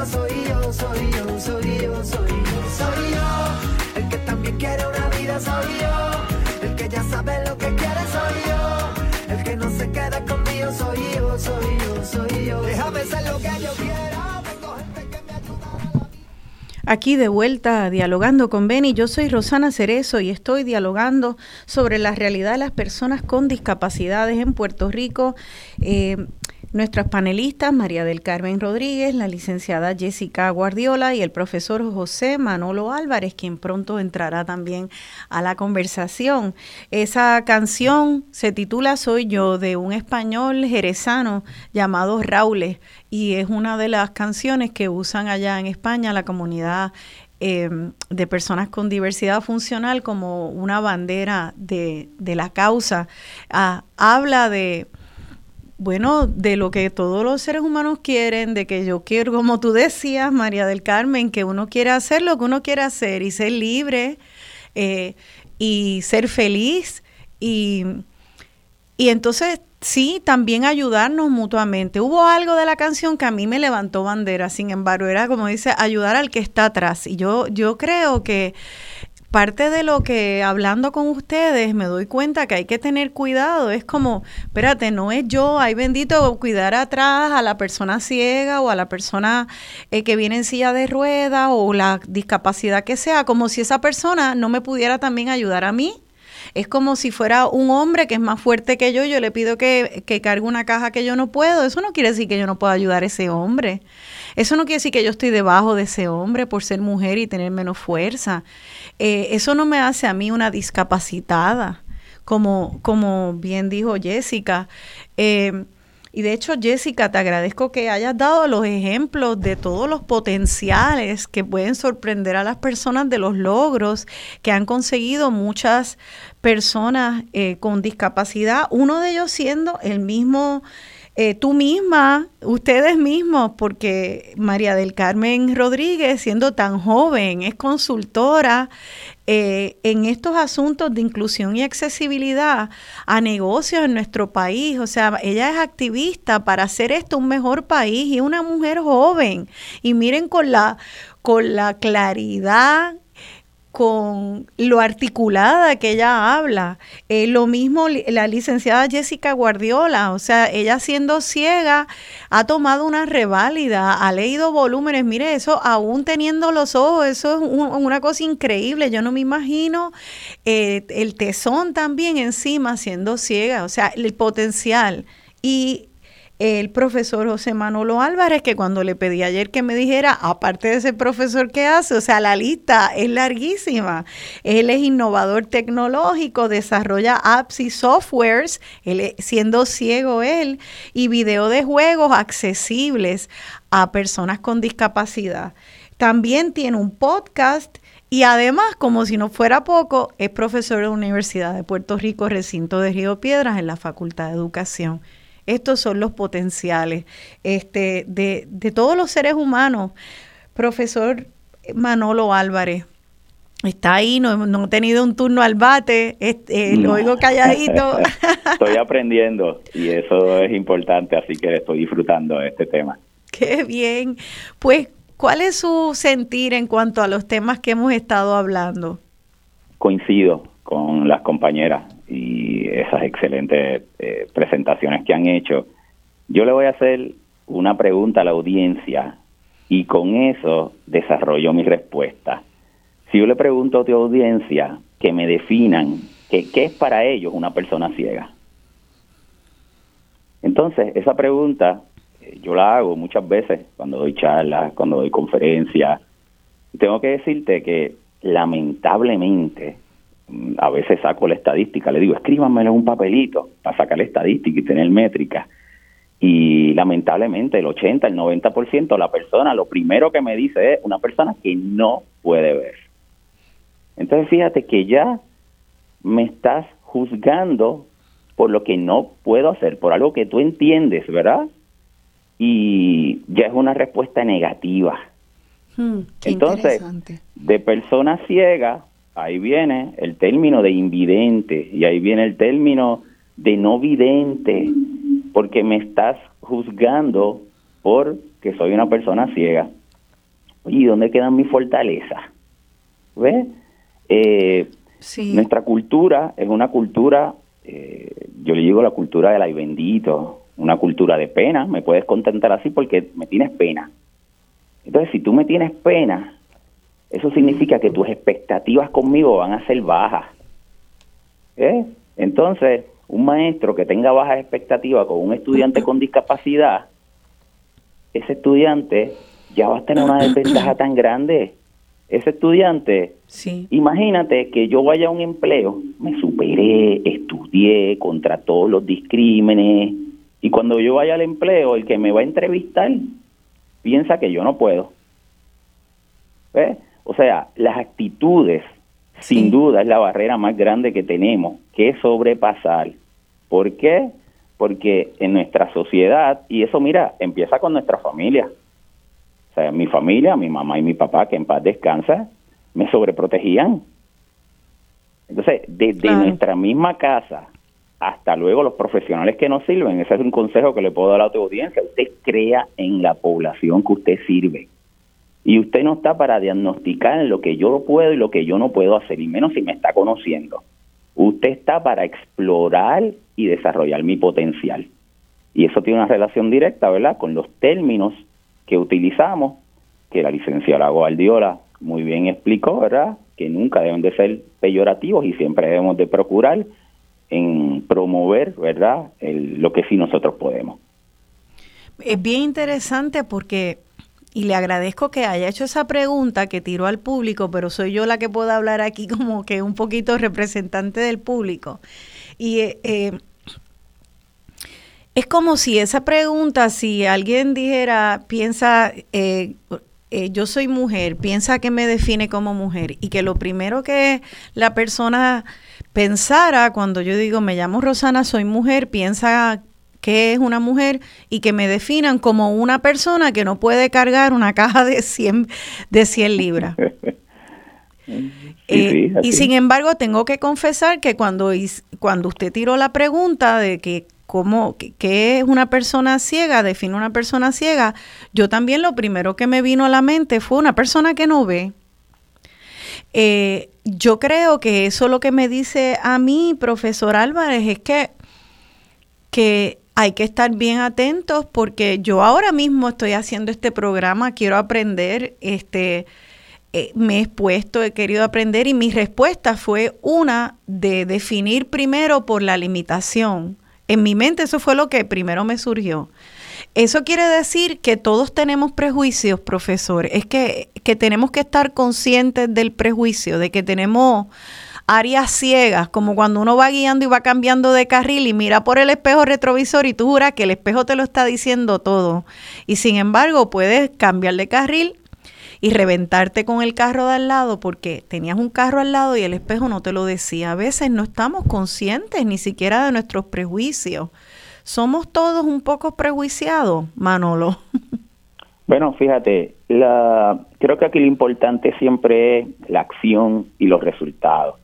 yo, soy yo, soy yo, soy yo, soy yo, soy yo. El que también quiere una vida soy yo. El que ya sabe lo que quiere soy yo. El que no se queda conmigo soy yo, soy yo, soy yo. Déjame ser lo que yo quiero. Aquí de vuelta dialogando con Beni, yo soy Rosana Cerezo y estoy dialogando sobre la realidad de las personas con discapacidades en Puerto Rico. Eh, Nuestras panelistas, María del Carmen Rodríguez, la licenciada Jessica Guardiola y el profesor José Manolo Álvarez, quien pronto entrará también a la conversación. Esa canción se titula Soy yo, de un español jerezano llamado Raúl, y es una de las canciones que usan allá en España la comunidad em, de personas con diversidad funcional como una bandera de, la causa. Ah, habla de bueno, de lo que todos los seres humanos quieren, de que yo quiero, como tú decías, María del Carmen, que uno quiere hacer lo que uno quiere hacer y ser libre eh, y ser feliz y, y entonces sí, también ayudarnos mutuamente. Hubo algo de la canción que a mí me levantó bandera, sin embargo, era como dice, ayudar al que está atrás. Y yo, yo creo que parte de lo que hablando con ustedes me doy cuenta que hay que tener cuidado. Es como, espérate, no es yo, hay bendito cuidar atrás a la persona ciega o a la persona eh, que viene en silla de ruedas o la discapacidad que sea, como si esa persona no me pudiera también ayudar a mí. Es como si fuera un hombre que es más fuerte que yo, yo le pido que, que cargue una caja que yo no puedo. Eso no quiere decir que yo no pueda ayudar a ese hombre. Eso no quiere decir que yo estoy debajo de ese hombre por ser mujer y tener menos fuerza. Eh, eso no me hace a mí una discapacitada, como, como bien dijo Jessica. Eh, y de hecho, Jessica, te agradezco que hayas dado los ejemplos de todos los potenciales que pueden sorprender a las personas de los logros que han conseguido muchas personas eh, con discapacidad, uno de ellos siendo el mismo eh, tú misma, ustedes mismos, porque María del Carmen Rodríguez, siendo tan joven, es consultora eh, en estos asuntos de inclusión y accesibilidad a negocios en nuestro país. O sea, ella es activista para hacer esto un mejor país y una mujer joven. Y miren con la, con la claridad con lo articulada que ella habla. Eh, lo mismo la licenciada Jessica Guardiola, o sea, ella siendo ciega ha tomado una reválida, ha leído volúmenes, mire, eso aún teniendo los ojos, eso es una cosa increíble, yo no me imagino eh, el tesón también encima siendo ciega, o sea, el potencial. Y el profesor José Manolo Álvarez, que cuando le pedí ayer que me dijera, aparte de ese profesor que hace, o sea, la lista es larguísima. Él es innovador tecnológico, desarrolla apps y softwares, él, siendo ciego él, y video de juegos accesibles a personas con discapacidad. También tiene un podcast y además, como si no fuera poco, es profesor de la Universidad de Puerto Rico, recinto de Río Piedras, en la Facultad de Educación. Estos son los potenciales este, de, de todos los seres humanos. Profesor Manolo Álvarez, Está ahí, no, no, he tenido un turno al bate, este, lo oigo calladito. [laughs] estoy aprendiendo y eso es importante, así que estoy disfrutando de este tema. Qué bien. Pues, ¿cuál es su sentir en cuanto a los temas que hemos estado hablando? Coincido con las compañeras y esas excelentes eh, presentaciones que han hecho. Yo le voy a hacer una pregunta a la audiencia y con eso desarrollo mi respuesta. Si yo le pregunto a tu audiencia que me definan qué es para ellos una persona ciega. Entonces, esa pregunta eh, yo la hago muchas veces cuando doy charlas, cuando doy conferencias. Tengo que decirte que lamentablemente a veces saco la estadística, le digo, escríbanmelo en un papelito para sacar la estadística y tener métrica. Y lamentablemente el 80, el 90% de la persona, lo primero que me dice es una persona que no puede ver. Entonces fíjate que ya me estás juzgando por lo que no puedo hacer, por algo que tú entiendes, ¿verdad? Y ya es una respuesta negativa. Hmm, Entonces, de persona ciega ahí viene el término de invidente y ahí viene el término de no vidente, porque me estás juzgando porque soy una persona ciega. ¿y dónde quedan mis fortalezas? ¿Ves? Eh, nuestra cultura es una cultura, eh, yo le digo la cultura del ay bendito, una cultura de pena, me puedes contentar así porque me tienes pena. Entonces, si tú me tienes pena, eso significa que tus expectativas conmigo van a ser bajas. ¿Eh? Entonces, un maestro que tenga bajas expectativas con un estudiante con discapacidad, ese estudiante ya va a tener una desventaja tan grande. Ese estudiante, Sí. imagínate que yo vaya a un empleo, me superé, estudié contra todos los discrímenes, y cuando yo vaya al empleo, el que me va a entrevistar piensa que yo no puedo. ¿Ves? O sea, las actitudes, sin duda, es la barrera más grande que tenemos que sobrepasar. ¿Por qué? Porque en nuestra sociedad, y eso mira, empieza con nuestra familia. O sea, mi familia, mi mamá y mi papá, que en paz descansa, me sobreprotegían. Entonces, desde Claro. nuestra misma casa hasta luego los profesionales que nos sirven, ese es un consejo que le puedo dar a la audiencia, usted crea en la población que usted sirve. Y usted no está para diagnosticar lo que yo puedo y lo que yo no puedo hacer, y menos si me está conociendo. Usted está para explorar y desarrollar mi potencial. Y eso tiene una relación directa, ¿verdad?, con los términos que utilizamos, que la licenciada Guardiola muy bien explicó, ¿verdad?, que nunca deben de ser peyorativos y siempre debemos de procurar en promover, ¿verdad?, lo que sí nosotros podemos. Es bien interesante porque, y le agradezco que haya hecho esa pregunta que tiró al público, pero soy yo la que puedo hablar aquí como que un poquito representante del público. Y eh, eh, es como si esa pregunta, si alguien dijera, piensa, eh, yo soy mujer, piensa que me define como mujer y que lo primero que la persona pensara cuando yo digo me llamo Rosana, soy mujer, piensa que es una mujer y que me definan como una persona que no puede cargar una caja de 100, de 100 libras. [laughs] Sí, Eh, sí, y sin embargo, tengo que confesar que cuando, cuando usted tiró la pregunta de que cómo, qué es una persona ciega, define una persona ciega, yo también lo primero que me vino a la mente fue una persona que no ve. Eh, yo creo que eso lo que me dice a mí, profesor Álvarez, es que, que hay que estar bien atentos porque yo ahora mismo estoy haciendo este programa, quiero aprender, este, eh, me he expuesto, he querido aprender y mi respuesta fue una de definir primero por la limitación. En mi mente eso fue lo que primero me surgió. Eso quiere decir que todos tenemos prejuicios, profesor. Es que, que tenemos que estar conscientes del prejuicio, de que tenemos áreas ciegas, como cuando uno va guiando y va cambiando de carril y mira por el espejo retrovisor y tú juras que el espejo te lo está diciendo todo. Y sin embargo, puedes cambiar de carril y reventarte con el carro de al lado porque tenías un carro al lado y el espejo no te lo decía. A veces no estamos conscientes ni siquiera de nuestros prejuicios. Somos todos un poco prejuiciados, Manolo. [laughs] Bueno, fíjate, la, creo que aquí lo importante siempre es la acción y los resultados.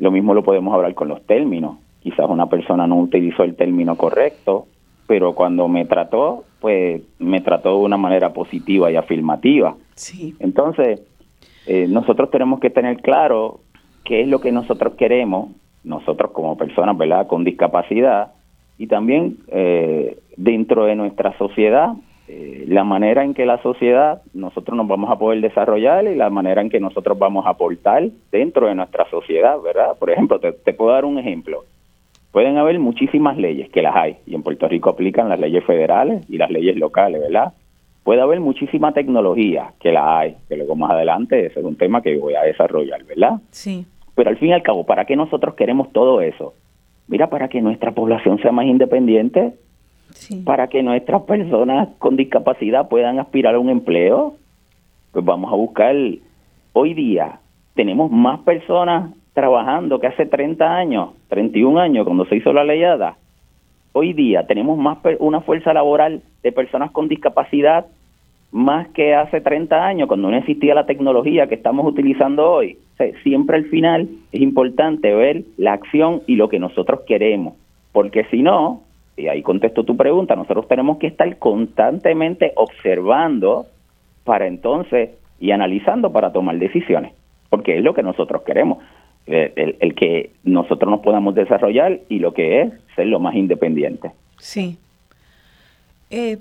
Lo mismo lo podemos hablar con los términos. Quizás una persona no utilizó el término correcto, pero cuando me trató, pues me trató de una manera positiva y afirmativa. Sí. Entonces, eh, nosotros tenemos que tener claro qué es lo que nosotros queremos, nosotros como personas, ¿verdad?, con discapacidad, y también eh, dentro de nuestra sociedad, eh, la manera en que la sociedad, nosotros nos vamos a poder desarrollar y la manera en que nosotros vamos a aportar dentro de nuestra sociedad, ¿verdad? Por ejemplo, te, te puedo dar un ejemplo. Pueden haber muchísimas leyes, que las hay, y en Puerto Rico aplican las leyes federales y las leyes locales, ¿verdad? Puede haber muchísima tecnología, que la hay, que luego más adelante ese es un tema que voy a desarrollar, ¿verdad? Sí. Pero al fin y al cabo, ¿para qué nosotros queremos todo eso? Mira, para que nuestra población sea más independiente, Para que nuestras personas con discapacidad puedan aspirar a un empleo, pues vamos a buscar, hoy día tenemos más personas trabajando que hace 30 años, 31 años, cuando se hizo la leyada. Hoy día tenemos más una fuerza laboral de personas con discapacidad más que hace 30 años, cuando no existía la tecnología que estamos utilizando hoy. Siempre al final es importante ver la acción y lo que nosotros queremos, porque si no, y ahí contesto tu pregunta, nosotros tenemos que estar constantemente observando para entonces y analizando para tomar decisiones, porque es lo que nosotros queremos, el, el- el que nosotros nos podamos desarrollar y lo que es ser lo más independiente. Sí. Eh,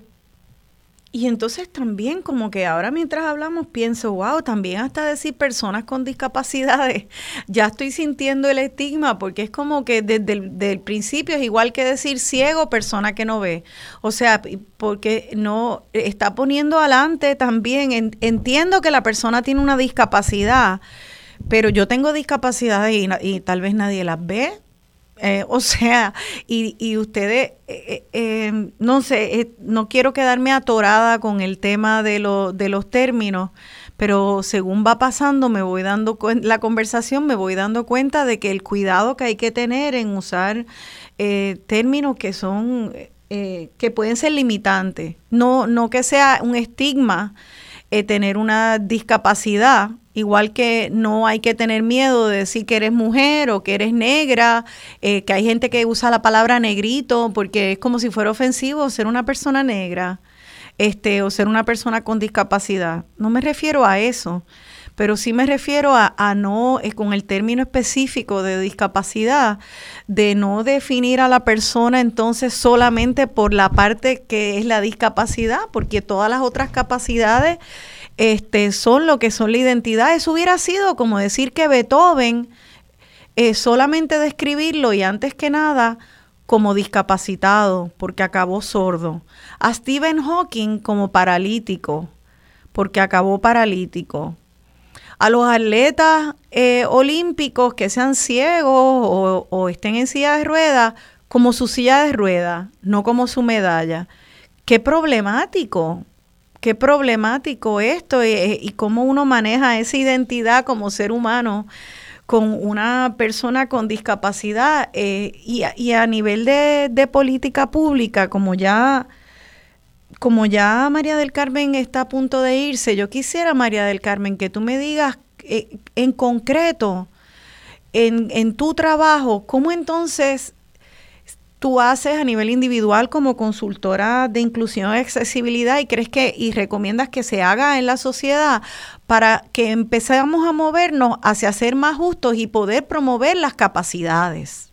y entonces también como que ahora mientras hablamos pienso, wow, también hasta decir personas con discapacidades, [laughs] ya estoy sintiendo el estigma porque es como que desde el principio es igual que decir ciego, persona que no ve. O sea, porque no está poniendo adelante también, entiendo que la persona tiene una discapacidad, pero yo tengo discapacidades y tal vez nadie las ve eh, o sea, y, y ustedes, eh, eh, no sé, no quiero quedarme atorada con el tema de, lo, de los términos, pero según va pasando, me voy dando la conversación, me voy dando cuenta de que el cuidado que hay que tener en usar términos que son, que pueden ser limitantes, no, no que sea un estigma tener una discapacidad, Igual que no hay que tener miedo de decir que eres mujer o que eres negra, eh, que hay gente que usa la palabra negrito porque es como si fuera ofensivo ser una persona negra este, o ser una persona con discapacidad. No me refiero a eso, pero sí me refiero a, a no, eh, con el término específico de discapacidad, de no definir a la persona entonces solamente por la parte que es la discapacidad, porque todas las otras capacidades este, son lo que son la identidad. Eso hubiera sido como decir que Beethoven, eh, solamente describirlo y antes que nada como discapacitado, porque acabó sordo. A Stephen Hawking como paralítico, porque acabó paralítico. A los atletas eh, olímpicos que sean ciegos o, o estén en silla de ruedas, como su silla de ruedas, no como su medalla. Qué problemático qué problemático esto y, cómo uno maneja esa identidad como ser humano con una persona con discapacidad eh, y, a nivel de, política pública, como ya, como ya María del Carmen está a punto de irse, yo quisiera, María del Carmen, que tú me digas eh, en concreto, en, en tu trabajo, cómo entonces tú haces a nivel individual como consultora de inclusión y accesibilidad y crees que y recomiendas que se haga en la sociedad para que empecemos a movernos hacia ser más justos y poder promover las capacidades?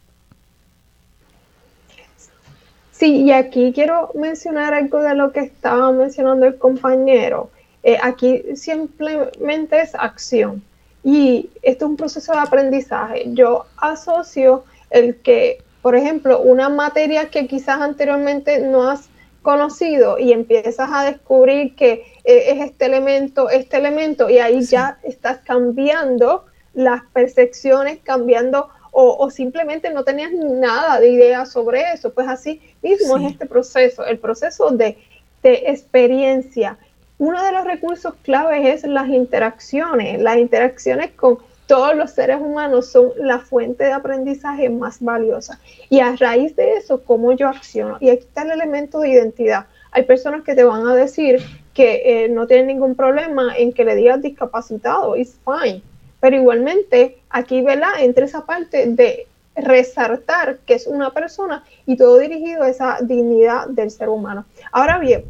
Sí, y aquí quiero mencionar algo de lo que estaba mencionando el compañero. Eh, aquí simplemente es acción y esto es un proceso de aprendizaje. Yo asocio el que por ejemplo, una materia que quizás anteriormente no has conocido y empiezas a descubrir que eh, es este elemento, este elemento, y ahí ya estás cambiando las percepciones, cambiando o, simplemente no tenías nada de idea sobre eso. Pues así mismo es este proceso, el proceso de, de experiencia. Uno de los recursos claves es las interacciones, las interacciones con todos los seres humanos son la fuente de aprendizaje más valiosa. Y a raíz de eso, ¿cómo yo acciono? Y aquí está el elemento de identidad. Hay personas que te van a decir que eh, no tienen ningún problema en que le digas discapacitado, it's fine. Pero igualmente, aquí, ¿verdad? Entre esa parte de resaltar que es una persona y todo dirigido a esa dignidad del ser humano. Ahora bien,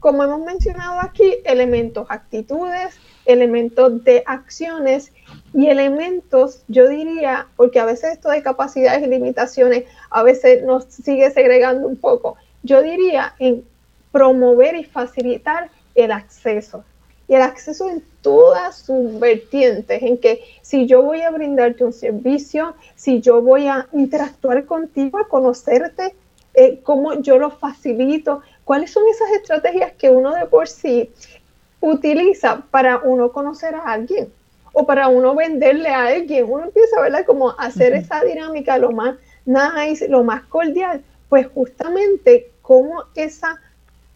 como hemos mencionado aquí, elementos, actitudes, elementos de acciones y elementos, yo diría, porque a veces esto de capacidades y limitaciones a veces nos sigue segregando un poco, yo diría en promover y facilitar el acceso. Y el acceso en todas sus vertientes, en que si yo voy a brindarte un servicio, si yo voy a interactuar contigo, a conocerte, eh, cómo yo lo facilito, cuáles son esas estrategias que uno de por sí utiliza para uno conocer a alguien o para uno venderle a alguien. Uno empieza, ¿verdad? Como hacer esa dinámica lo más nice, lo más cordial. Pues justamente como esa,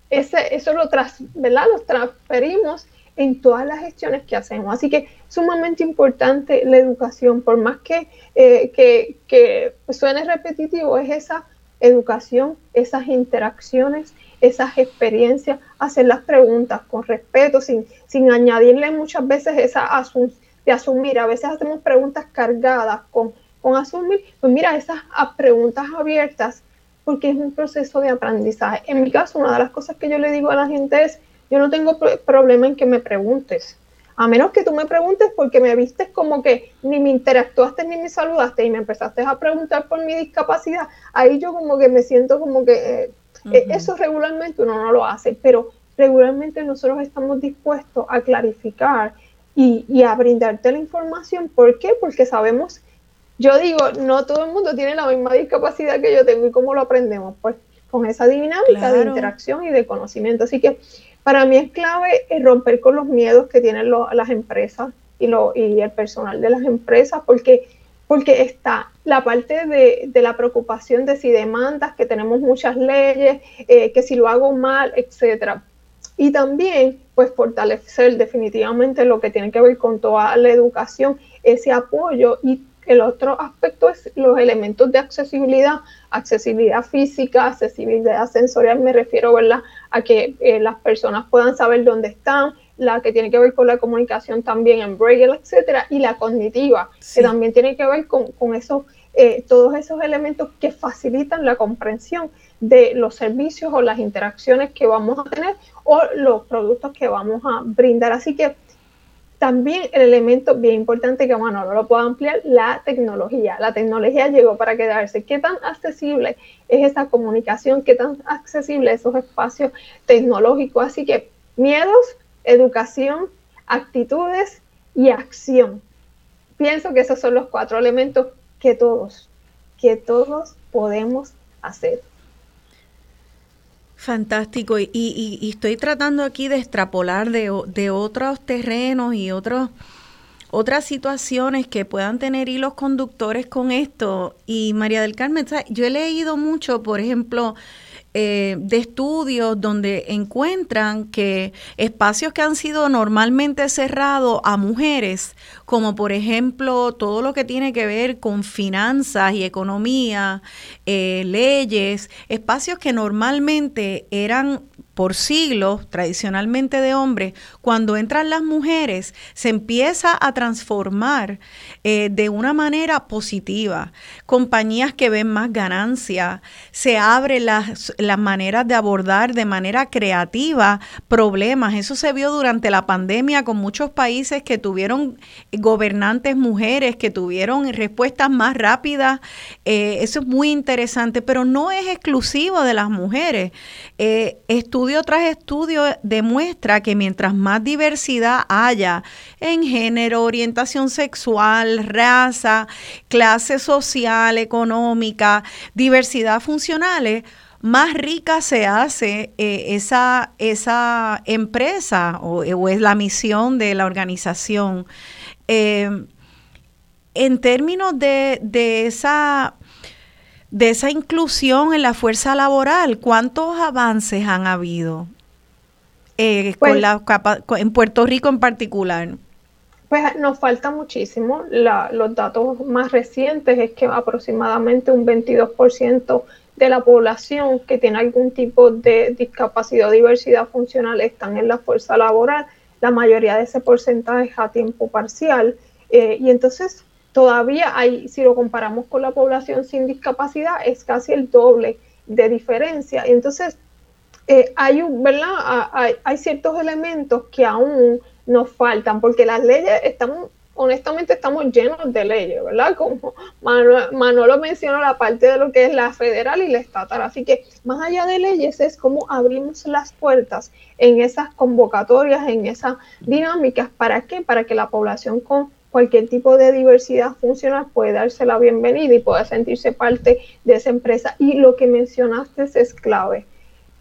ese, eso lo, tras, ¿verdad? lo transferimos en todas las gestiones que hacemos. Así que sumamente importante la educación, por más que, eh, que, que suene repetitivo, es esa educación, esas interacciones, esas experiencias, hacer las preguntas con respeto, sin, sin añadirle muchas veces esa asunción de asumir. A veces hacemos preguntas cargadas con, con asumir. Pues mira, esas preguntas abiertas, porque es un proceso de aprendizaje. En mi caso, una de las cosas que yo le digo a la gente es, yo no tengo problema en que me preguntes. A menos que tú me preguntes porque me vistes como que ni me interactuaste ni me saludaste y me empezaste a preguntar por mi discapacidad, ahí yo como que me siento como que eh, eh, eso regularmente uno no lo hace, pero regularmente nosotros estamos dispuestos a clarificar y, y a brindarte la información. ¿Por qué? Porque sabemos, yo digo, no todo el mundo tiene la misma discapacidad que yo tengo y cómo lo aprendemos, pues con esa dinámica de interacción y de conocimiento. Así que para mí es clave eh, romper con los miedos que tienen las empresas y, lo, y el personal de las empresas, porque, porque está la parte de, de la preocupación de si demandas, que tenemos muchas leyes, eh, que si lo hago mal, etcétera. Y también, pues, fortalecer definitivamente lo que tiene que ver con toda la educación, ese apoyo y el otro aspecto es los elementos de accesibilidad, accesibilidad física, accesibilidad sensorial, me refiero ¿verdad? a que eh, las personas puedan saber dónde están, la que tiene que ver con la comunicación también en Braille, etcétera, y la cognitiva, que también tiene que ver con, con esos, eh, todos esos elementos que facilitan la comprensión de los servicios o las interacciones que vamos a tener o los productos que vamos a brindar. Así que también el elemento bien importante que bueno, no lo puedo ampliar, la tecnología. La tecnología llegó para quedarse. ¿Qué tan accesible es esa comunicación? ¿Qué tan accesible esos espacios tecnológicos? Así que miedos, educación, actitudes y acción. Pienso que esos son los cuatro elementos que todos, que todos podemos hacer. Fantástico. Y, estoy tratando aquí de extrapolar de, otros terrenos y otros otras situaciones que puedan tener hilos conductores con esto. Y María del Carmen, yo he leído mucho, por ejemplo, eh, de estudios donde encuentran que espacios que han sido normalmente cerrados a mujeres, como por ejemplo todo lo que tiene que ver con finanzas y economía, eh, leyes, espacios que normalmente eran por siglos, tradicionalmente de hombres, cuando entran las mujeres, se empieza a transformar eh, de una manera positiva. Compañías que ven más ganancia, se abren las, las maneras de abordar de manera creativa problemas. Eso se vio durante la pandemia con muchos países que tuvieron gobernantes mujeres, que tuvieron respuestas más rápidas. Eh, eso es muy interesante, pero no es exclusivo de las mujeres. Eh, estudio tras estudio demuestra que mientras más diversidad haya en género, orientación sexual, raza, clase social, económica, diversidad funcionales, más rica se hace eh, esa, esa empresa o, es la misión de la organización. Eh, en términos de, de esa de esa inclusión en la fuerza laboral, ¿cuántos avances han habido eh, con pues la en Puerto Rico en particular? Pues nos falta muchísimo. los datos más recientes es que aproximadamente un 22% de la población que tiene algún tipo de discapacidad o diversidad funcional están en la fuerza laboral. La mayoría de ese porcentaje es a tiempo parcial. Eh, y entonces todavía hay, si lo comparamos con la población sin discapacidad, es casi el doble de diferencia. Entonces, eh, hay, ¿verdad? Hay, ciertos elementos que aún nos faltan, porque las leyes estamos, honestamente, estamos llenos de leyes, ¿verdad? [laughs] Como Manolo, mencionó la parte de lo que es la federal y la estatal. Así que, más allá de leyes, es como abrimos las puertas en esas convocatorias, en esas dinámicas. ¿Para qué? Para que la población con cualquier tipo de diversidad funcional puede darse la bienvenida y puede sentirse parte de esa empresa. Y lo que mencionaste es clave.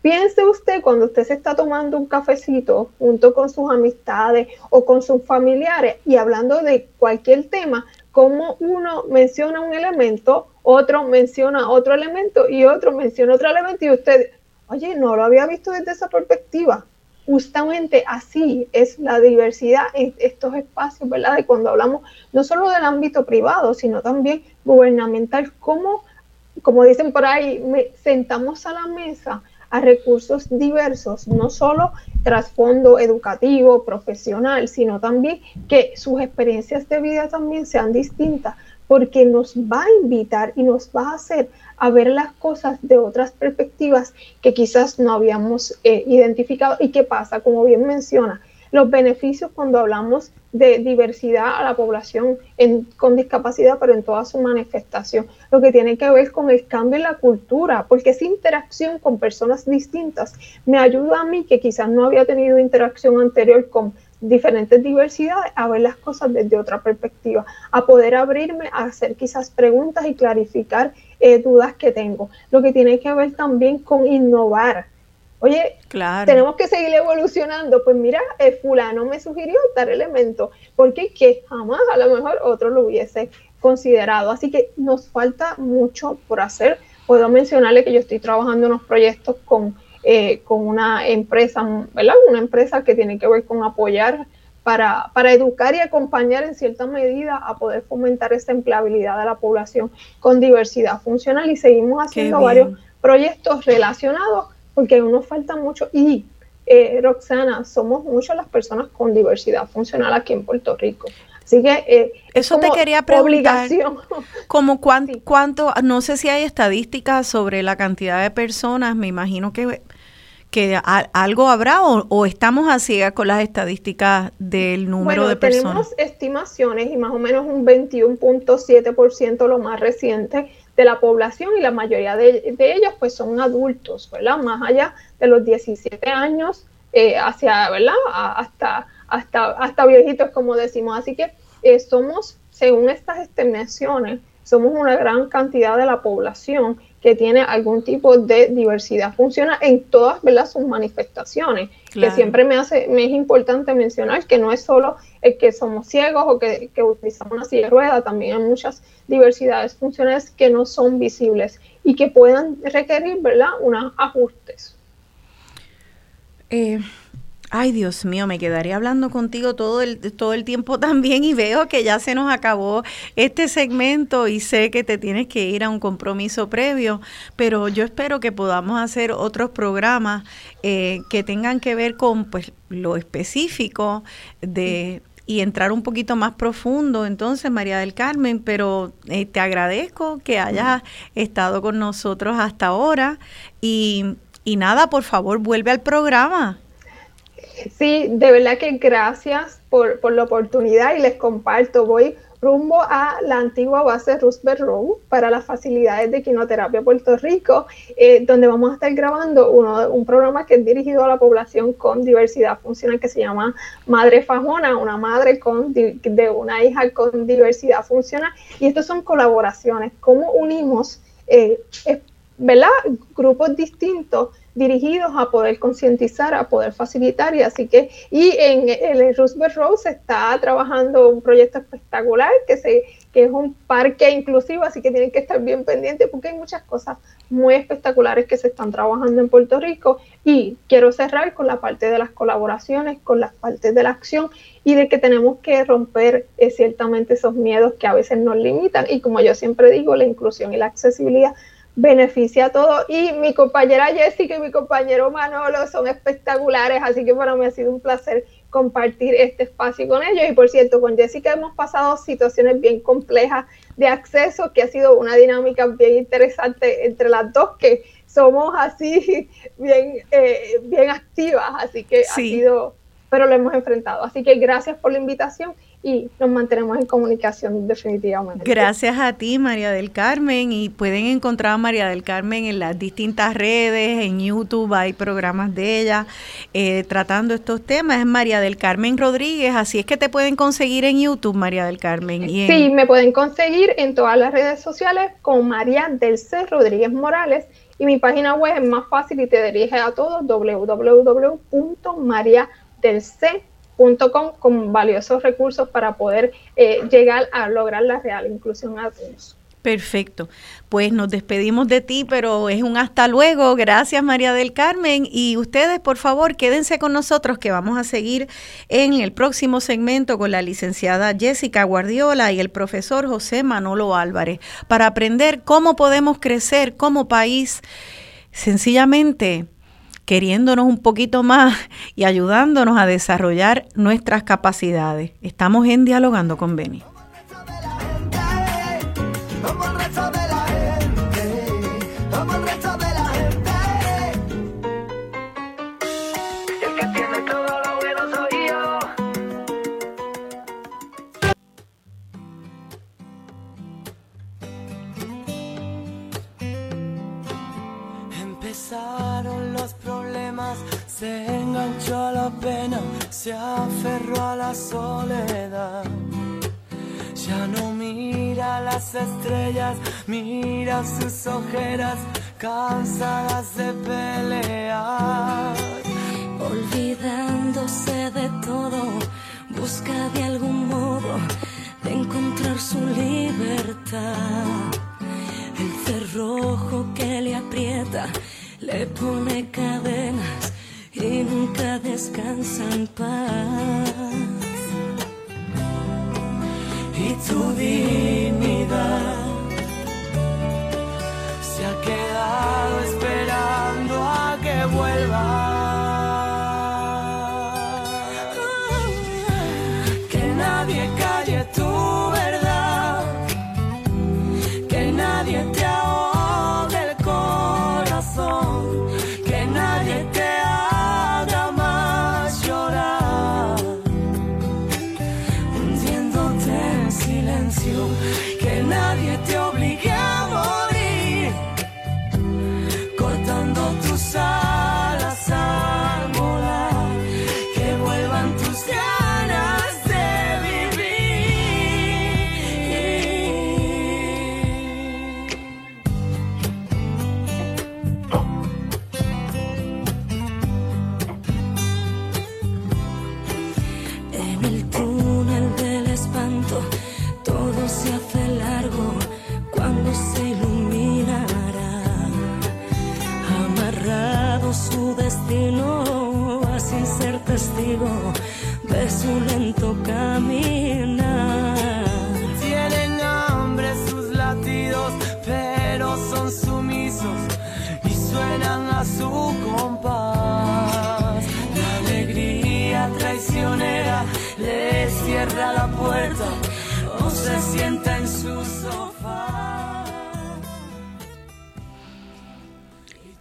Piense usted cuando usted se está tomando un cafecito junto con sus amistades o con sus familiares y hablando de cualquier tema, como uno menciona un elemento, otro menciona otro elemento y otro menciona otro elemento y usted, oye, no lo había visto desde esa perspectiva justamente así es la diversidad en estos espacios, ¿verdad? De cuando hablamos no solo del ámbito privado, sino también gubernamental, como, como dicen por ahí, sentamos a la mesa a recursos diversos, no solo trasfondo educativo, profesional, sino también que sus experiencias de vida también sean distintas, porque nos va a invitar y nos va a hacer a ver las cosas de otras perspectivas que quizás no habíamos eh, identificado. ¿Y qué pasa? Como bien menciona, los beneficios cuando hablamos de diversidad a la población con discapacidad, pero en toda su manifestación, lo que tiene que ver con el cambio en la cultura, porque esa interacción con personas distintas me ayuda a mí, que quizás no había tenido interacción anterior con diferentes diversidades, a ver las cosas desde otra perspectiva, a poder abrirme a hacer quizás preguntas y clarificar eh, dudas que tengo. Lo que tiene que ver también con innovar. Oye, claro. tenemos que seguir evolucionando. Pues mira, el fulano me sugirió tal elemento, porque que jamás a lo mejor otro lo hubiese considerado. Así que nos falta mucho por hacer. Puedo mencionarle que yo estoy trabajando en unos proyectos con eh, con una empresa, ¿verdad? Una empresa que tiene que ver con apoyar para, para, educar y acompañar en cierta medida a poder fomentar esa empleabilidad de la población con diversidad funcional y seguimos haciendo varios proyectos relacionados porque aún nos falta mucho y eh, Roxana, somos muchas las personas con diversidad funcional aquí en Puerto Rico. Así que eh, eso te quería preguntar. Como cuánto, no sé si hay estadísticas sobre la cantidad de personas, me imagino que que algo habrá o, estamos así con las estadísticas del número de personas? Tenemos estimaciones y más o menos un 21.7% lo más reciente de la población y la mayoría de, ellos pues son adultos, ¿verdad? Más allá de los 17 años eh, hacia, ¿verdad? hasta, hasta, hasta viejitos como decimos. Así que eh, somos, según estas estimaciones, somos una gran cantidad de la población que tiene algún tipo de diversidad funcional en todas sus manifestaciones. Que siempre me hace, me es importante mencionar que no es solo el que somos ciegos o que, utilizamos una silla de rueda, también hay muchas diversidades funcionales que no son visibles y que puedan requerir ¿verdad? unos ajustes. Eh, Ay, Dios mío, me quedaría hablando contigo todo el, todo el tiempo [laughs] también y veo que ya se nos acabó este segmento y sé que te tienes que ir a un compromiso previo, pero yo espero que podamos hacer otros programas eh, que tengan que ver con pues lo específico de y entrar un poquito más profundo entonces María del Carmen, pero eh, te agradezco que hayas estado con nosotros hasta ahora y, y nada, por favor vuelve al programa. Sí, de verdad que gracias por, la oportunidad y les comparto. Voy rumbo a la antigua base Roosevelt Road para las facilidades de quinoterapia Puerto Rico, eh, donde vamos a estar grabando uno, un programa que es dirigido a la población con diversidad funcional que se llama Madre Fajona, una madre con, de una hija con diversidad funcional. Y estas son colaboraciones, cómo unimos, eh, ¿verdad? Grupos distintos dirigidos a poder concientizar, a poder facilitar y así que y en el Roosevelt Rose está trabajando un proyecto espectacular que se que es un parque inclusivo, así que tienen que estar bien pendientes porque hay muchas cosas muy espectaculares que se están trabajando en Puerto Rico y quiero cerrar con la parte de las colaboraciones, con las partes de la acción y de que tenemos que romper eh, ciertamente esos miedos que a veces nos limitan y como yo siempre digo, la inclusión y la accesibilidad beneficia a todo. Y mi compañera Jessica y mi compañero Manolo son espectaculares, así que para mí ha sido un placer compartir este espacio con ellos. Y por cierto, con Jessica hemos pasado situaciones bien complejas de acceso, que ha sido una dinámica bien interesante entre las dos, que somos así bien, eh, bien activas, así que ha sido, pero lo hemos enfrentado. Así que gracias por la invitación y nos mantenemos en comunicación definitivamente. Gracias a ti, María del Carmen, y pueden encontrar a María del Carmen en las distintas redes, en YouTube hay programas de ella eh, tratando estos temas. Es María del Carmen Rodríguez, así es que te pueden conseguir en YouTube, María del Carmen. Sí, me pueden conseguir en todas las redes sociales con María del C. Rodríguez Morales. Y mi página web es más fácil y te dirige a todos www.mariadelc.com con valiosos recursos para poder eh, llegar a lograr la real inclusión a todos. Perfecto. Pues nos despedimos de ti, pero es un hasta luego. Gracias María del Carmen. Y ustedes, por favor, quédense con nosotros que vamos a seguir en el próximo segmento con la licenciada Jessica Guardiola y el profesor José Manolo Álvarez para aprender cómo podemos crecer como país sencillamente queriéndonos un poquito más [laughs] y ayudándonos a desarrollar nuestras capacidades. Estamos en Dialogando con Beni. Se enganchó a la pena, se aferró a la soledad. Ya no mira las estrellas, mira sus ojeras cansadas de pelear. Olvidándose de todo, busca de algún modo de encontrar su libertad. El cerrojo que le aprieta, le pone cadenas y nunca descansa en paz. Y tu dignidad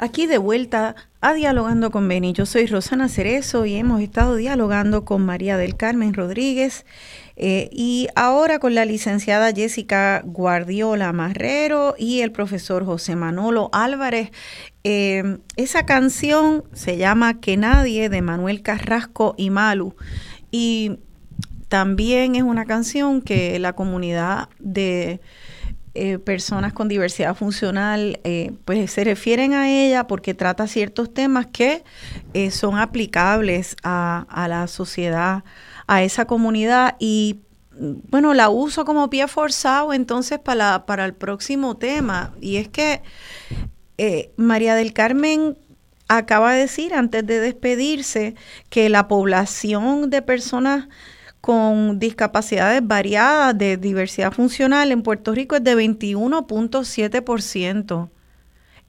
Aquí de vuelta a Dialogando con Beni. Yo soy Rosana Cerezo y hemos estado dialogando con María del Carmen Rodríguez eh, y ahora con la licenciada Jessica Guardiola Marrero y el profesor José Manolo Álvarez. Eh, esa canción se llama Que Nadie de Manuel Carrasco y Malu y también es una canción que la comunidad de eh, personas con diversidad funcional, eh, pues se refieren a ella porque trata ciertos temas que eh, son aplicables a, la sociedad, a esa comunidad y bueno, la uso como pie forzado entonces para, para el próximo tema. Y es que eh, María del Carmen acaba de decir antes de despedirse que la población de personas con discapacidades variadas de diversidad funcional en Puerto Rico es de 21.7%.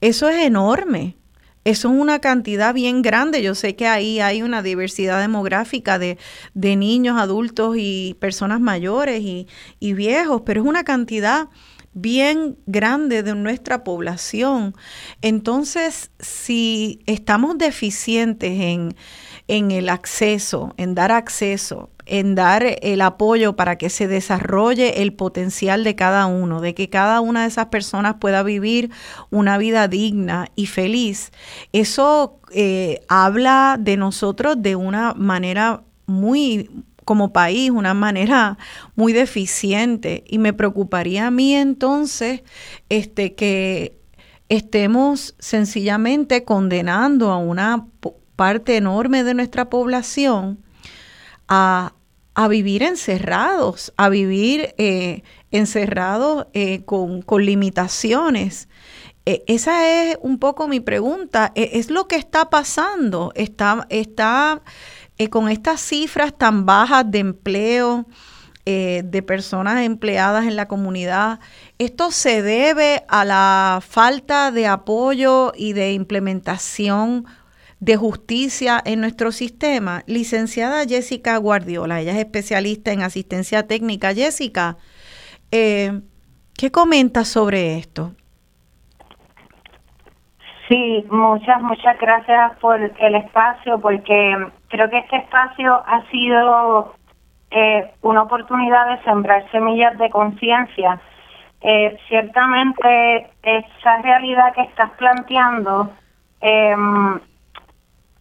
Eso es enorme. Eso es una cantidad bien grande. Yo sé que ahí hay una diversidad demográfica de, de niños, adultos y personas mayores y, y viejos, pero es una cantidad bien grande de nuestra población. Entonces, si estamos deficientes en, en el acceso, en dar acceso, en dar el apoyo para que se desarrolle el potencial de cada uno, de que cada una de esas personas pueda vivir una vida digna y feliz. Eso eh, habla de nosotros de una manera muy como país, una manera muy deficiente y me preocuparía a mí entonces este que estemos sencillamente condenando a una parte enorme de nuestra población a, vivir encerrados, a vivir eh, encerrados eh, con, limitaciones. Eh, esa es un poco mi pregunta. ¿Es lo que está pasando? ¿Está, está con estas cifras tan bajas de empleo? de personas empleadas en la comunidad. Esto se debe a la falta de apoyo y de implementación de justicia en nuestro sistema. Licenciada Jessica Guardiola, ella es especialista en asistencia técnica. Jessica, eh, ¿qué comenta sobre esto? Sí, muchas, muchas gracias por el espacio, porque creo que este espacio ha sido eh, una oportunidad de sembrar semillas de conciencia. Eh, ciertamente, esa realidad que estás planteando,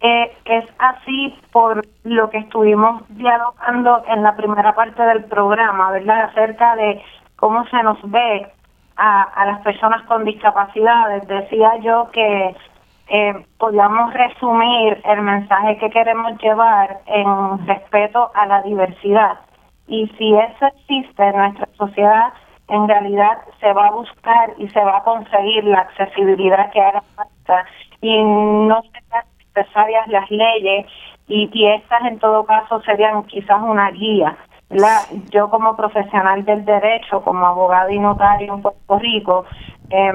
eh, es así por lo que estuvimos dialogando en la primera parte del programa, ¿verdad? Acerca de cómo se nos ve a, a las personas con discapacidades. Decía yo que eh, podíamos resumir el mensaje que queremos llevar en respeto a la diversidad. Y si eso existe en nuestra sociedad, en realidad se va a buscar y se va a conseguir la accesibilidad que haga falta y no serán necesarias las leyes y, y estas en todo caso serían quizás una guía. La, yo como profesional del derecho, como abogado y notario en Puerto Rico, eh,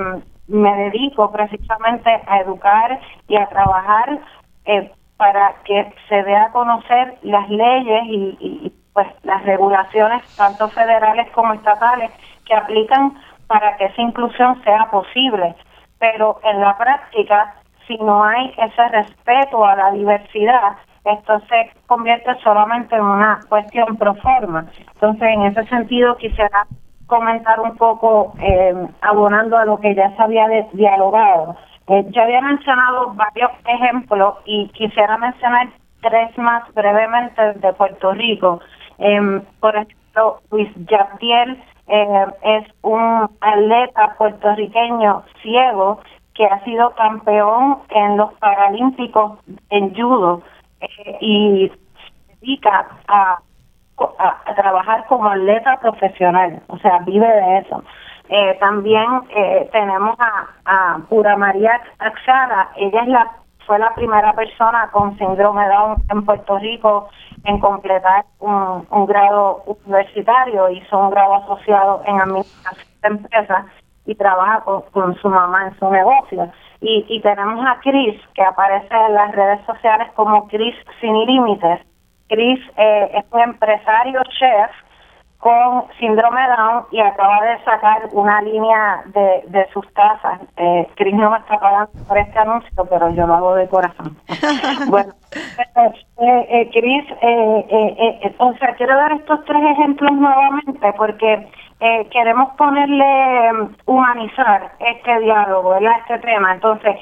me dedico precisamente a educar y a trabajar eh, para que se dé a conocer las leyes y, y, pues las regulaciones tanto federales como estatales que aplican para que esa inclusión sea posible. Pero en la práctica, si no hay ese respeto a la diversidad, esto se convierte solamente en una cuestión pro forma. Entonces, en ese sentido, quisiera comentar un poco, eh, abonando a lo que ya se había dialogado. Eh, yo había mencionado varios ejemplos y quisiera mencionar tres más brevemente de Puerto Rico. Eh, por ejemplo, Luis Yabdiel eh, es un atleta puertorriqueño ciego que ha sido campeón en los Paralímpicos en judo eh, y se dedica a a, trabajar como atleta profesional, o sea, vive de eso. Eh, también eh, tenemos a, a Pura María Axara, ella es la fue la primera persona con síndrome Down en Puerto Rico en completar un, un grado universitario, hizo un grado asociado en administración de empresas y trabaja con, con, su mamá en su negocio. Y, y tenemos a Chris, que aparece en las redes sociales como Chris Sin Límites, Chris eh, es un empresario chef con síndrome Down y acaba de sacar una línea de, de sus tazas. Eh, Chris no me está pagando por este anuncio, pero yo lo hago de corazón. [laughs] bueno, eh, eh, Chris, eh, eh, o sea, quiero dar estos tres ejemplos nuevamente porque queremos ponerle, um, humanizar este diálogo, ¿verdad? este tema. Entonces,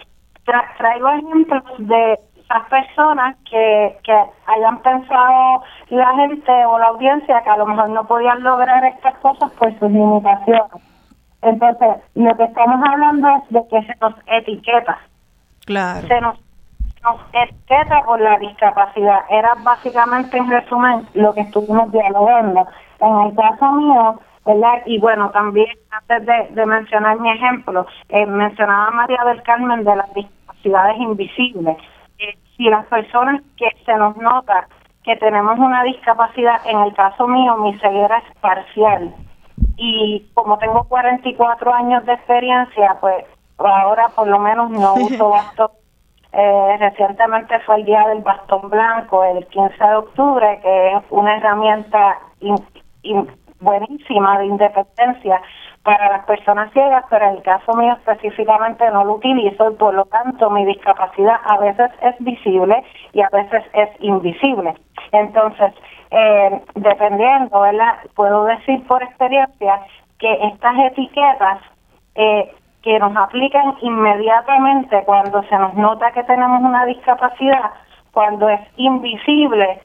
traigo ejemplos de esas personas que, que hayan pensado la gente o la audiencia que a lo mejor no podían lograr estas cosas por sus limitaciones. Entonces, lo que estamos hablando es de que se nos etiqueta. Claro. Se nos, nos etiqueta por la discapacidad. Era básicamente, en resumen, lo que estuvimos dialogando. En el caso mío, ¿verdad? Y bueno, también antes de, de mencionar mi ejemplo, eh, mencionaba María del Carmen de las discapacidades invisibles si las personas que se nos nota que tenemos una discapacidad, en el caso mío mi ceguera es parcial y como tengo 44 años de experiencia, pues ahora por lo menos no [laughs] uso bastón. Eh, recientemente fue el día del bastón blanco, el 15 de octubre, que es una herramienta buenísima de independencia para las personas ciegas, pero en el caso mío específicamente no lo utilizo y por lo tanto mi discapacidad a veces es visible y a veces es invisible. Entonces, eh, dependiendo, ¿verdad? Puedo decir por experiencia que estas etiquetas eh, que nos aplican inmediatamente cuando se nos nota que tenemos una discapacidad, cuando es invisible,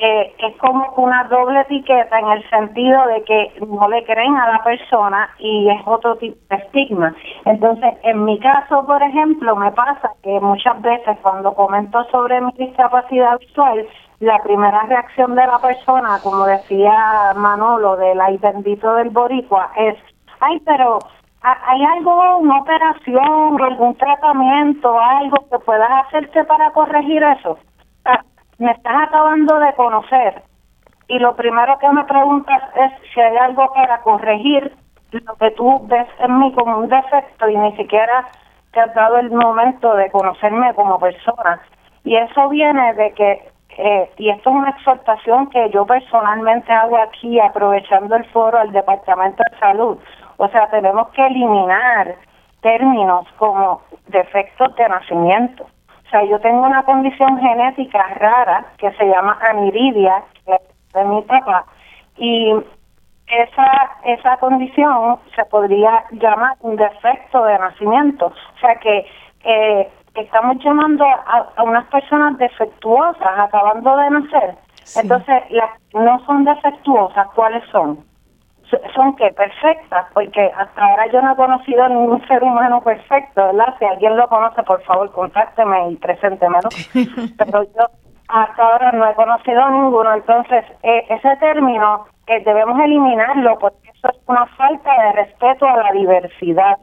eh, es como una doble etiqueta en el sentido de que no le creen a la persona y es otro tipo de estigma. Entonces, en mi caso, por ejemplo, me pasa que muchas veces cuando comento sobre mi discapacidad visual, la primera reacción de la persona, como decía Manolo del ay bendito del boricua, es, ay, pero hay algo, una operación, algún tratamiento, algo que puedas hacerte para corregir eso me estás acabando de conocer y lo primero que me preguntas es si hay algo para corregir lo que tú ves en mí como un defecto y ni siquiera te has dado el momento de conocerme como persona. Y eso viene de que, eh, y esto es una exhortación que yo personalmente hago aquí aprovechando el foro al Departamento de Salud. O sea, tenemos que eliminar términos como defectos de nacimiento sea, yo tengo una condición genética rara que se llama aniridia, de mi papá, y esa, esa condición se podría llamar un defecto de nacimiento. O sea que eh, estamos llamando a, a unas personas defectuosas, acabando de nacer. Entonces, las no son defectuosas, ¿cuáles son? Son que perfectas, porque hasta ahora yo no he conocido ningún ser humano perfecto, ¿verdad? Si alguien lo conoce, por favor, contácteme y preséntemelo. [laughs] Pero yo hasta ahora no he conocido ninguno, entonces eh, ese término que debemos eliminarlo porque eso es una falta de respeto a la diversidad,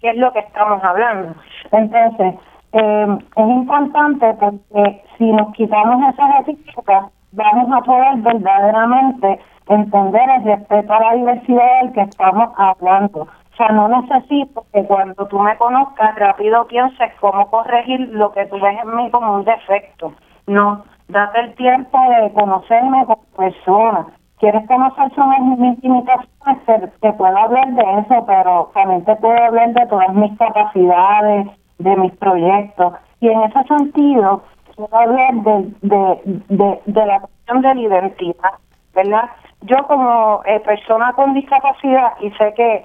que es lo que estamos hablando. Entonces, eh, es importante porque si nos quitamos esas etiquetas, vamos a poder verdaderamente entender el respeto a la diversidad del que estamos hablando. O sea, no necesito que cuando tú me conozcas rápido pienses cómo corregir lo que tú ves en mí como un defecto. No, date el tiempo de conocerme como persona. ¿Quieres conocer sobre mis limitaciones? Te, te puedo hablar de eso, pero también te puedo hablar de todas mis capacidades, de mis proyectos. Y en ese sentido, quiero hablar de, de, de la cuestión de la identidad, ¿verdad? yo como eh, persona con discapacidad y sé que,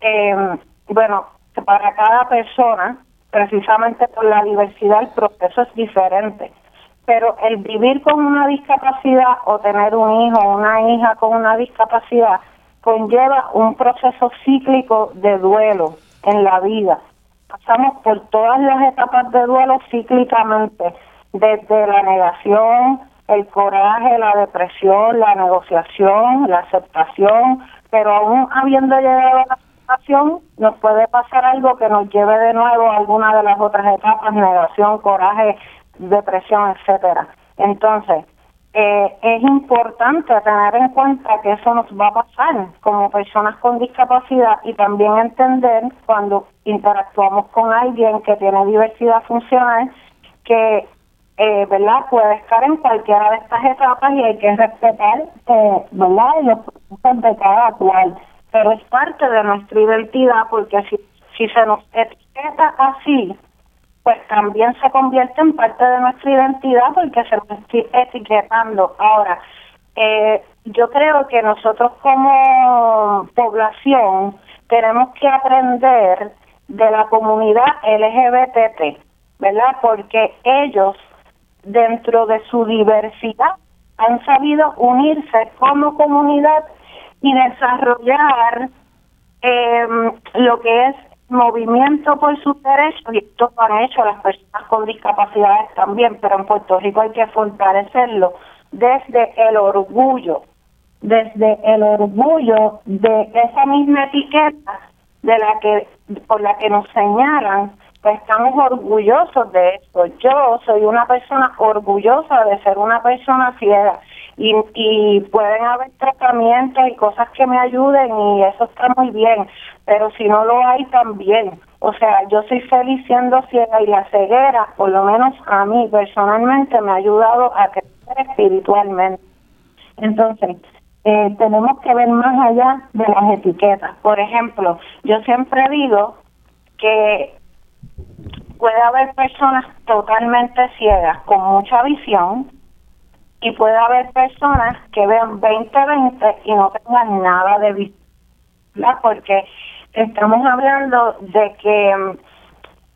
eh, bueno, para cada persona, precisamente por la diversidad, el proceso es diferente. Pero el vivir con una discapacidad o tener un hijo o una hija con una discapacidad conlleva un proceso cíclico de duelo en la vida. Pasamos por todas las etapas de duelo cíclicamente, desde la negación, el coraje, la depresión, la negociación, la aceptación, pero aún habiendo llegado a la aceptación, nos puede pasar algo que nos lleve de nuevo a alguna de las otras etapas, negación, coraje, depresión, etcétera. Entonces, eh, es importante tener en cuenta que eso nos va a pasar como personas con discapacidad y también entender cuando interactuamos con alguien que tiene diversidad funcional que eh, ¿verdad? Puede estar en cualquiera de estas etapas y hay que respetar, eh, ¿verdad? Los procesos de cada cual. Pero es parte de nuestra identidad porque si, si se nos etiqueta así, pues también se convierte en parte de nuestra identidad porque se nos está etiquetando. Ahora, eh, yo creo que nosotros como población tenemos que aprender de la comunidad LGBT, ¿verdad? Porque ellos dentro de su diversidad han sabido unirse como comunidad y desarrollar em, lo que es movimiento por sus derechos y esto lo han hecho las personas con discapacidades también, pero en Puerto Rico hay que fortalecerlo desde el orgullo, desde el orgullo de esa misma etiqueta de la que por la que nos señalan pues estamos orgullosos de esto. Yo soy una persona orgullosa de ser una persona ciega y, y pueden haber tratamientos y cosas que me ayuden y eso está muy bien, pero si no lo hay también. O sea, yo soy feliz siendo ciega y la ceguera, por lo menos a mí personalmente, me ha ayudado a crecer espiritualmente. Entonces, eh, tenemos que ver más allá de las etiquetas. Por ejemplo, yo siempre digo que puede haber personas totalmente ciegas con mucha visión y puede haber personas que vean 20-20 y no tengan nada de visión, porque estamos hablando de que mm,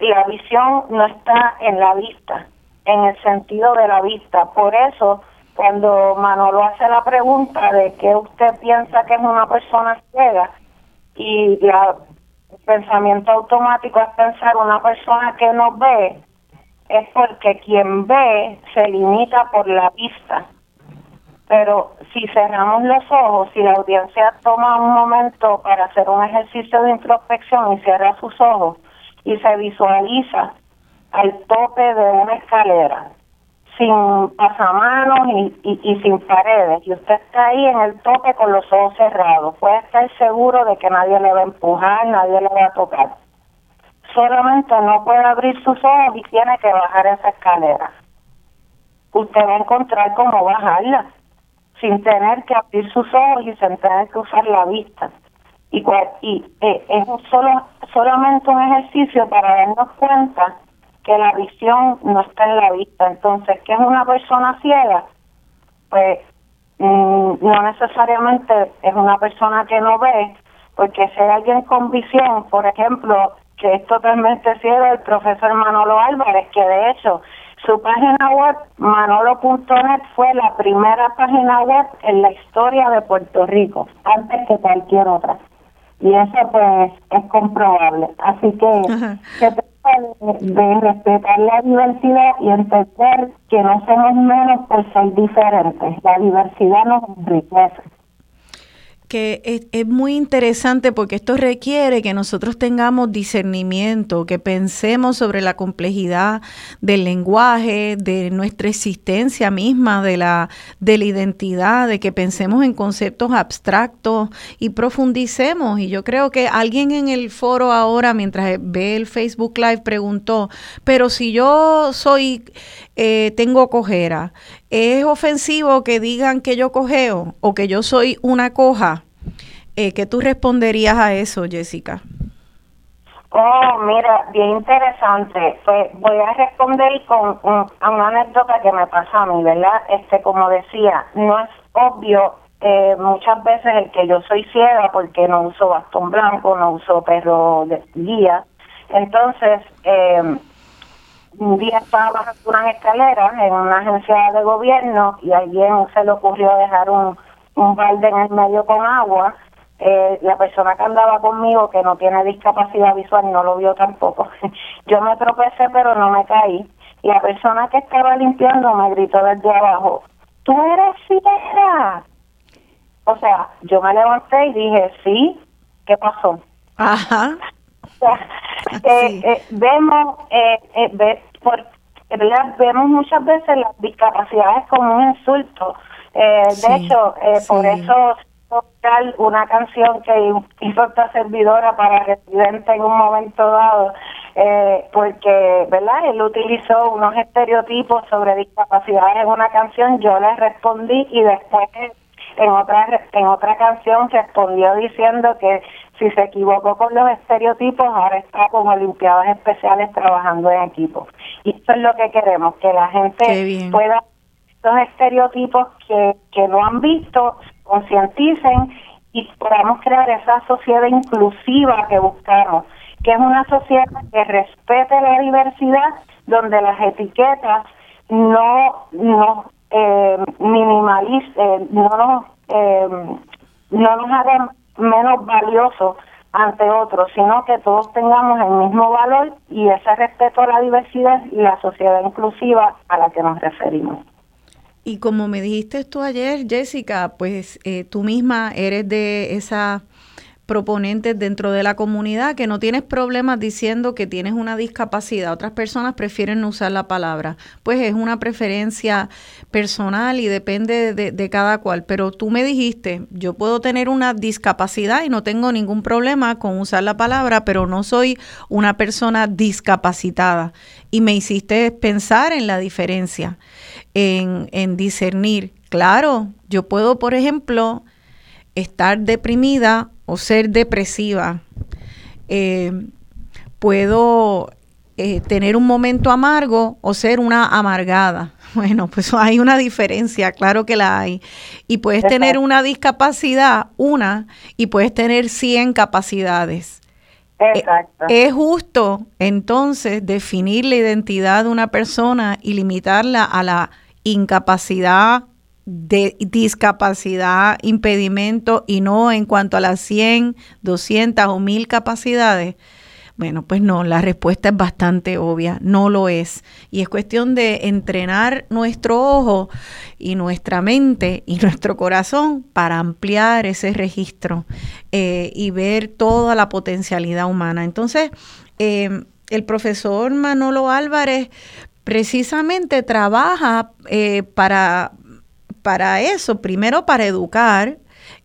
la visión no está en la vista, en el sentido de la vista. Por eso, cuando Manolo hace la pregunta de qué usted piensa que es una persona ciega y la pensamiento automático es pensar una persona que no ve, es porque quien ve se limita por la vista. Pero si cerramos los ojos, si la audiencia toma un momento para hacer un ejercicio de introspección y cierra sus ojos y se visualiza al tope de una escalera, sin pasamanos y, y, sin paredes y usted está ahí en el tope con los ojos cerrados, puede estar seguro de que nadie le va a empujar, nadie le va a tocar. Solamente no puede abrir sus ojos y tiene que bajar esa escalera. Usted va a encontrar cómo bajarla sin tener que abrir sus ojos y sin tener que usar la vista. Y, y eh, es solo, solamente un ejercicio para darnos cuenta que la visión no está en la vista. Entonces, ¿qué es una persona ciega? Pues mm, no necesariamente es una persona que no ve, porque si hay alguien con visión, por ejemplo, que es totalmente cierto el profesor Manolo Álvarez, que de hecho su página web, manolo.net, fue la primera página web en la historia de Puerto Rico, antes que cualquier otra. Y eso pues es comprobable. Así que se de, respetar la diversidad y entender que no somos menos por ser diferentes. La diversidad nos enriquece que es, muy interesante porque esto requiere que nosotros tengamos discernimiento, que pensemos sobre la complejidad del lenguaje, de nuestra existencia misma, de la, de la identidad, de que pensemos en conceptos abstractos y profundicemos. Y yo creo que alguien en el foro ahora, mientras ve el Facebook Live, preguntó, pero si yo soy, eh, tengo cojera, ¿es ofensivo que digan que yo cojeo o que yo soy una coja? Eh, ¿Qué tú responderías a eso, Jessica? Oh, mira, bien interesante. Pues voy a responder con a una anécdota que me pasó a mí, ¿verdad? Este, como decía, no es obvio eh, muchas veces el que yo soy ciega porque no uso bastón blanco, no uso perro de guía. Entonces, eh, un día estaba bajando unas escaleras en una agencia de gobierno y a alguien se le ocurrió dejar un, un balde en el medio con agua eh, la persona que andaba conmigo, que no tiene discapacidad visual, no lo vio tampoco. [laughs] Yo me tropecé, pero no me caí. Y la persona que estaba limpiando me gritó desde abajo, ¿tú eres ciega? O sea, yo me levanté y dije, sí, ¿qué pasó? Ajá. [laughs] eh, eh, vemos, eh, eh, ve, por, vemos muchas veces las discapacidades como un insulto. Eh, de hecho, eh, por eso una canción que hizo esta servidora para Residente en un momento dado, eh, porque, ¿verdad? Él utilizó unos estereotipos sobre discapacidad en una canción, yo le respondí y después en otra en otra canción respondió diciendo que si se equivocó con los estereotipos, ahora está con Olimpiadas Especiales trabajando en equipo. Y eso es lo que queremos, que la gente pueda los estereotipos que, que no han visto concienticen y podamos crear esa sociedad inclusiva que buscamos, que es una sociedad que respete la diversidad, donde las etiquetas no, no eh, minimalicen, no nos, eh, no nos hagan menos valiosos ante otros, sino que todos tengamos el mismo valor y ese respeto a la diversidad y la sociedad inclusiva a la que nos referimos. Y como me dijiste tú ayer, Jessica, pues eh, tú misma eres de esas proponentes dentro de la comunidad que no tienes problemas diciendo que tienes una discapacidad. Otras personas prefieren no usar la palabra. Pues es una preferencia personal y depende de, de, cada cual. Pero tú me dijiste, yo puedo tener una discapacidad y no tengo ningún problema con usar la palabra, pero no soy una persona discapacitada. Y me hiciste pensar en la diferencia en, discernir. Claro, yo puedo, por ejemplo, estar deprimida o ser depresiva. Eh, puedo eh, tener un momento amargo o ser una amargada. [laughs] Bueno, pues [laughs] hay una diferencia, claro que la hay. Y puedes tener una discapacidad, una, y puedes tener 100 capacidades. Exacto. Es justo entonces definir la identidad de una persona y limitarla a la incapacidad, de discapacidad, impedimento y no en cuanto a las 100, 200 o 1000 capacidades? Bueno, pues no, la respuesta es bastante obvia, no lo es. Y es cuestión de entrenar nuestro ojo y nuestra mente y [laughs] nuestro corazón para ampliar ese registro eh, y ver toda la potencialidad humana. Entonces, eh, el profesor Manolo Álvarez precisamente trabaja eh, para, para eso, primero para educar,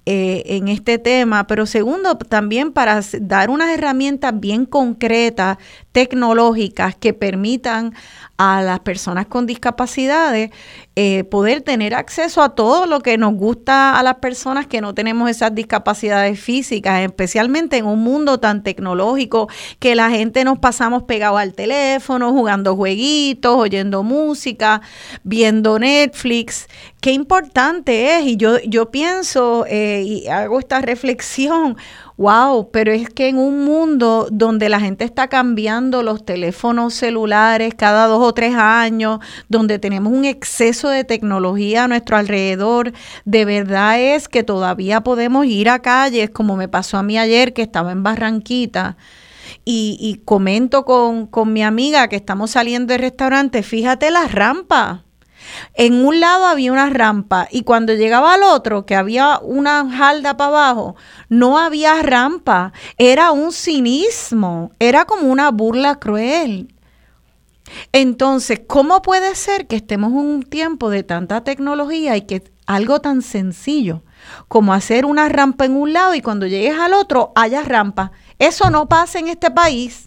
eh, en este tema, pero segundo, también para dar unas herramientas bien concretas, tecnológicas, que permitan a las personas con discapacidades eh, poder tener acceso a todo lo que nos gusta a las personas que no tenemos esas discapacidades físicas, especialmente en un mundo tan tecnológico que la gente nos pasamos pegados al teléfono, jugando jueguitos, oyendo música, viendo Netflix. Qué importante es, y yo, yo pienso eh, y hago esta reflexión, Wow, pero es que en un mundo donde la gente está cambiando los teléfonos celulares cada dos o tres años, donde tenemos un exceso de tecnología a nuestro alrededor, de verdad es que todavía podemos ir a calles, como me pasó a mí ayer que estaba en Barranquita. Y, comento con, con mi amiga que estamos saliendo del restaurante, fíjate la rampa en un lado había una rampa y cuando llegaba al otro, que había una jalda para abajo, no había rampa. Era un cinismo, era como una burla cruel. Entonces, ¿cómo puede ser que estemos en un tiempo de tanta tecnología y que algo tan sencillo como hacer una rampa en un lado y cuando llegues al otro haya rampa? Eso no pasa en este país.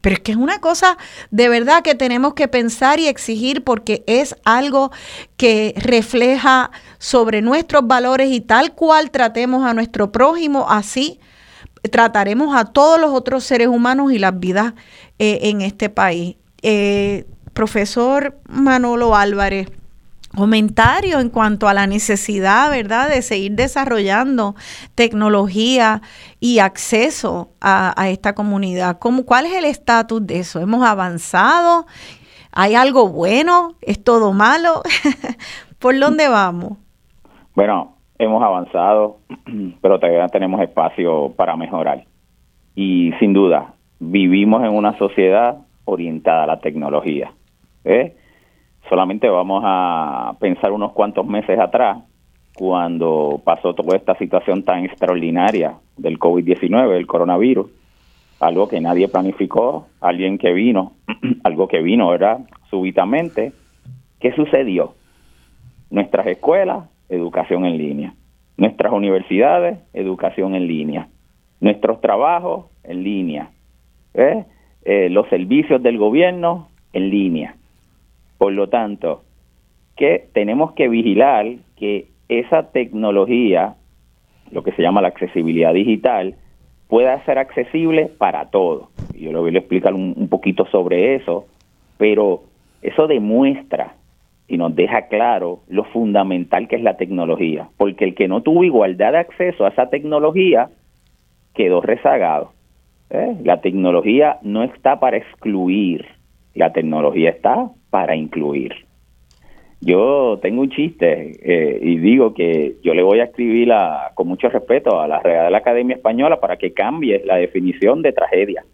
Pero es que es una cosa de verdad que tenemos que pensar y exigir porque es algo que refleja sobre nuestros valores y tal cual tratemos a nuestro prójimo, así trataremos a todos los otros seres humanos y las vidas eh, en este país. Eh, profesor Manolo Álvarez, comentario en cuanto a la necesidad, ¿verdad?, de seguir desarrollando tecnología y acceso a, esta comunidad. ¿Cómo, ¿Cuál es el estatus de eso? ¿Hemos avanzado? ¿Hay algo bueno? ¿Es todo malo? [laughs] ¿Por dónde vamos? Bueno, hemos avanzado, [clears throat] pero todavía tenemos espacio para mejorar. Y sin duda, vivimos en una sociedad orientada a la tecnología. ¿eh? Solamente vamos a pensar unos cuantos meses atrás, cuando pasó toda esta situación tan extraordinaria del COVID-19, el coronavirus, algo que nadie planificó, alguien que vino, [clears throat] algo que vino, ¿verdad? Súbitamente. ¿Qué sucedió? Nuestras escuelas, educación en línea. Nuestras universidades, educación en línea. Nuestros trabajos, en línea. ¿eh? Eh, los servicios del gobierno, en línea. Por lo tanto, que tenemos que vigilar que esa tecnología, lo que se llama la accesibilidad digital, pueda ser accesible para todos. Yo le voy a explicar un, un poquito sobre eso, pero eso demuestra y nos deja claro lo fundamental que es la tecnología, porque el que no tuvo igualdad de acceso a esa tecnología quedó rezagado. ¿eh? La tecnología no está para excluir, la tecnología está para incluir. Yo tengo un chiste eh, y digo que yo le voy a escribir con mucho respeto a la Real Academia Española para que cambie la definición de tragedia.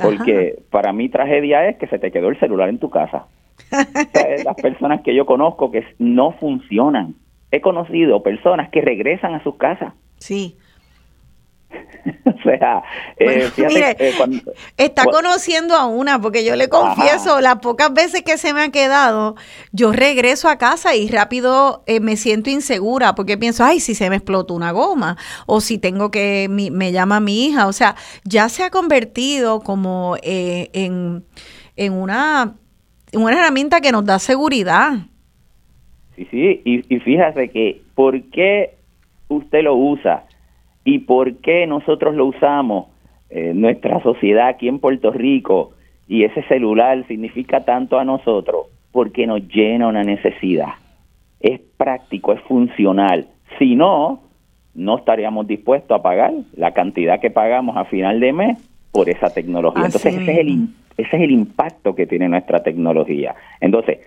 Porque para mí tragedia es que se te quedó el celular en tu casa. [laughs] las personas que yo conozco que no funcionan. He conocido personas que regresan a sus casas. Sí. [laughs] o sea, eh, mire, eh, está conociendo a una, porque yo le confieso, las pocas veces que se me ha quedado, yo regreso a casa y rápido eh, me siento insegura, porque pienso, ay, si se me explotó una goma, o si tengo que, me llama mi hija, o sea, ya se ha convertido como en, en una, una herramienta que nos da seguridad. Sí, sí, y, y fíjate que, ¿por qué usted lo usa? Y por qué nosotros lo usamos nuestra sociedad aquí en Puerto Rico y ese celular significa tanto a nosotros porque nos llena una necesidad. Es práctico, es funcional. Si no, no estaríamos dispuestos a pagar la cantidad que pagamos a final de mes por esa tecnología. Entonces, ese es, el, ese es el impacto que tiene nuestra tecnología. Entonces,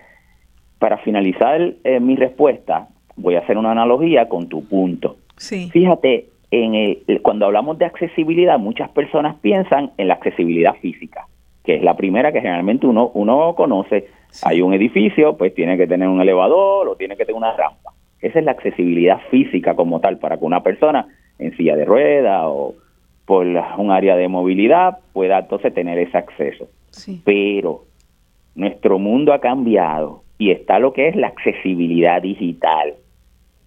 para finalizar eh, mi respuesta, voy a hacer una analogía con tu punto. Sí. Fíjate, en cuando hablamos de accesibilidad, muchas personas piensan en la accesibilidad física, que es la primera que generalmente uno, uno conoce. Hay un edificio, pues tiene que tener un elevador o tiene que tener una rampa. Esa es la accesibilidad física como tal, para que una persona en silla de rueda o por un área de movilidad pueda entonces tener ese acceso. Pero nuestro mundo ha cambiado y está lo que es la accesibilidad digital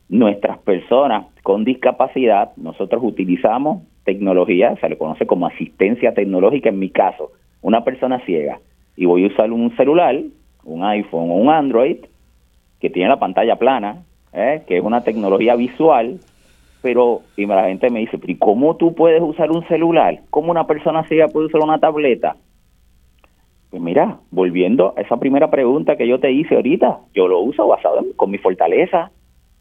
nuestras personas con discapacidad, nosotros utilizamos tecnología, se le conoce como asistencia tecnológica en mi caso, una persona ciega, y voy a usar un celular, un iPhone o un Android, que tiene la pantalla plana, ¿eh? que es una tecnología visual, pero y la gente me dice, ¿y cómo tú puedes usar un celular? ¿Cómo una persona ciega puede usar una tableta? Pues mira, volviendo a esa primera pregunta que yo te hice ahorita, yo lo uso basado en, con mi fortaleza,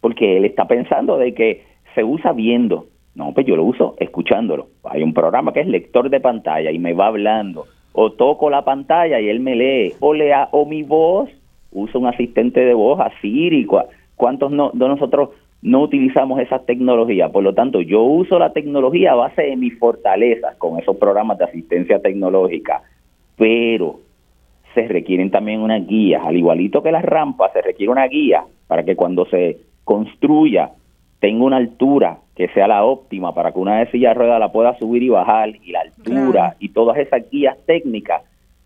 porque él está pensando de que se usa viendo, No, pues yo lo uso escuchándolo. Hay un programa que es lector de pantalla y me va hablando. O toco la pantalla y él me lee. O lea, o mi voz, uso un asistente de voz, a Siri. ¿Cuántos no, de nosotros no utilizamos esas tecnologías? Por lo tanto, yo uso la tecnología a base de mis fortalezas con esos programas de asistencia tecnológica. Pero se requieren también unas guías. Al igualito que las rampas, se requiere una guía para que cuando se construya tenga una altura que sea la óptima para que una de silla de ruedas la pueda subir y bajar y la altura y todas esas guías técnicas,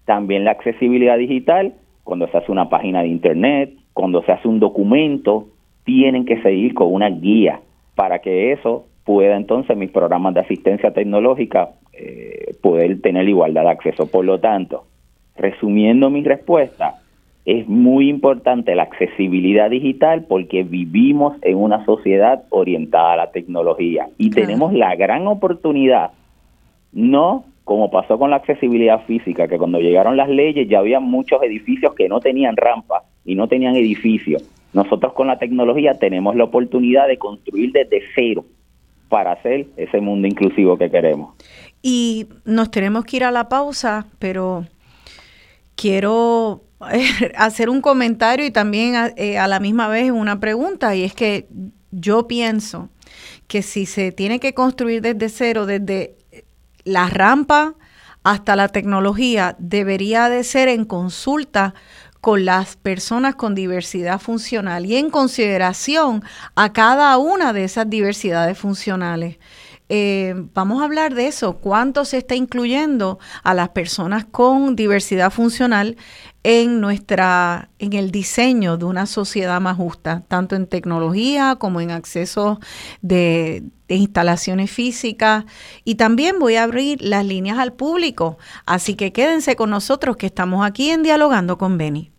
también la accesibilidad digital, cuando se hace una página de internet, cuando se hace un documento, tienen que seguir con una guía para que eso pueda entonces mis programas de asistencia tecnológica eh, poder tener igualdad de acceso. Por lo tanto, resumiendo mi respuesta, es muy importante la accesibilidad digital porque vivimos en una sociedad orientada a la tecnología y tenemos la gran oportunidad, no como pasó con la accesibilidad física, que cuando llegaron las leyes ya había muchos edificios que no tenían rampa y no tenían edificios. Nosotros con la tecnología tenemos la oportunidad de construir desde cero para hacer ese mundo inclusivo que queremos. Y nos tenemos que ir a la pausa, pero quiero [laughs] hacer un comentario y también eh, a, la misma vez una pregunta, y es que yo pienso que si se tiene que construir desde cero, desde la rampa hasta la tecnología, debería de ser en consulta con las personas con diversidad funcional y en consideración a cada una de esas diversidades funcionales. Eh, vamos a hablar de eso, cuánto se está incluyendo a las personas con diversidad funcional en nuestra en el diseño de una sociedad más justa, tanto en tecnología como en acceso de, de, instalaciones físicas y también voy a abrir las líneas al público, así que quédense con nosotros que estamos aquí en dialogando con Beni.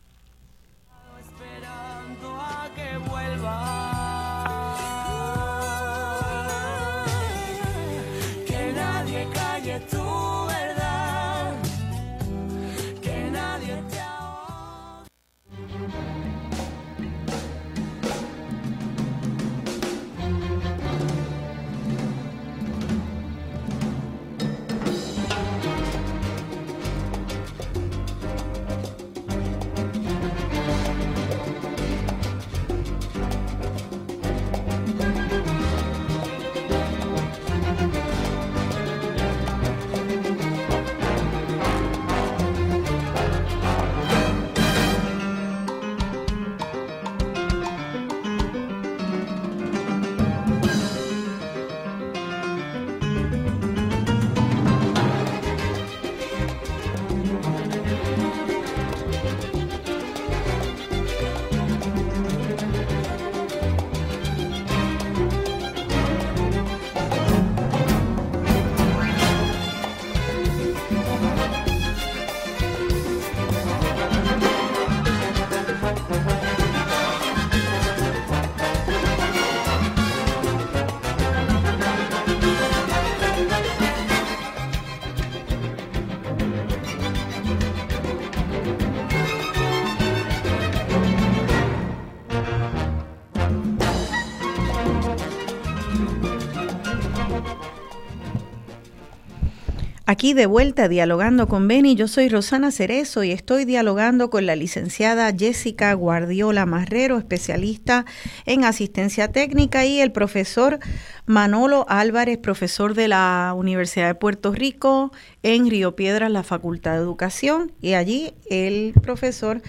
Aquí de vuelta dialogando con Beni, yo soy Rosana Cerezo y estoy dialogando con la licenciada Jessica Guardiola Marrero, especialista en asistencia técnica, y el profesor Manolo Álvarez, profesor de la Universidad de Puerto Rico en Río Piedras, la Facultad de Educación, y allí el profesor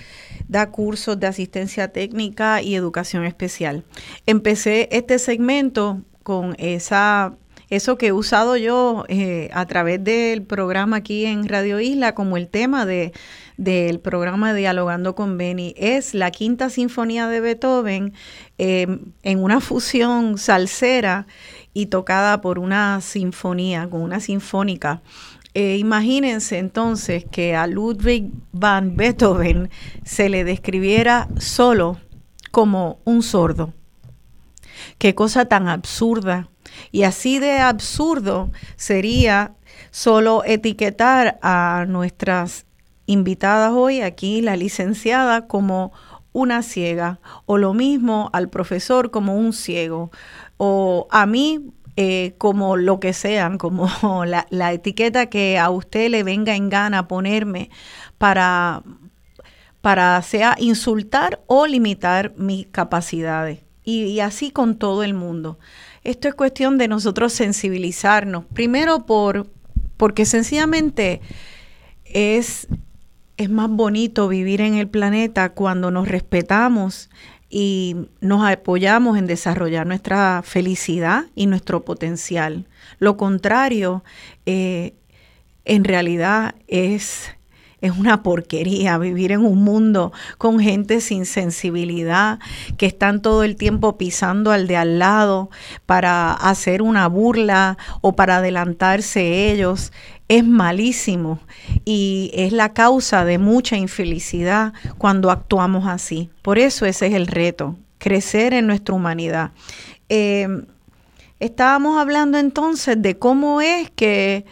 da cursos de asistencia técnica y educación especial. Empecé este segmento con esa eso que he usado yo eh, a través del programa aquí en Radio Isla como el tema de, del programa Dialogando con Beni, es la quinta sinfonía de Beethoven em, en una fusión salsera y tocada por una sinfonía, con una sinfónica. Eh, imagínense entonces que a Ludwig van Beethoven se le describiera solo como un sordo. Qué cosa tan absurda y así de absurdo sería solo etiquetar a nuestras invitadas hoy aquí, la licenciada, como una ciega, o lo mismo al profesor como un ciego, o a mí eh, como lo que sean, [laughs] como la, la etiqueta que a usted le venga en gana ponerme para, para sea insultar o limitar mis capacidades. Y, así con todo el mundo. Esto es cuestión de nosotros sensibilizarnos. Primero por porque sencillamente es, es más bonito vivir en el planeta cuando nos respetamos y nos apoyamos en desarrollar nuestra felicidad y nuestro potencial. Lo contrario, eh, en realidad es es una porquería vivir en un mundo con gente sin sensibilidad, que están todo el tiempo pisando al de al lado para hacer una burla o para adelantarse ellos. Es malísimo y es la causa de mucha infelicidad cuando actuamos así. Por eso ese es el reto, crecer en nuestra humanidad. Eh, estábamos hablando entonces de cómo es que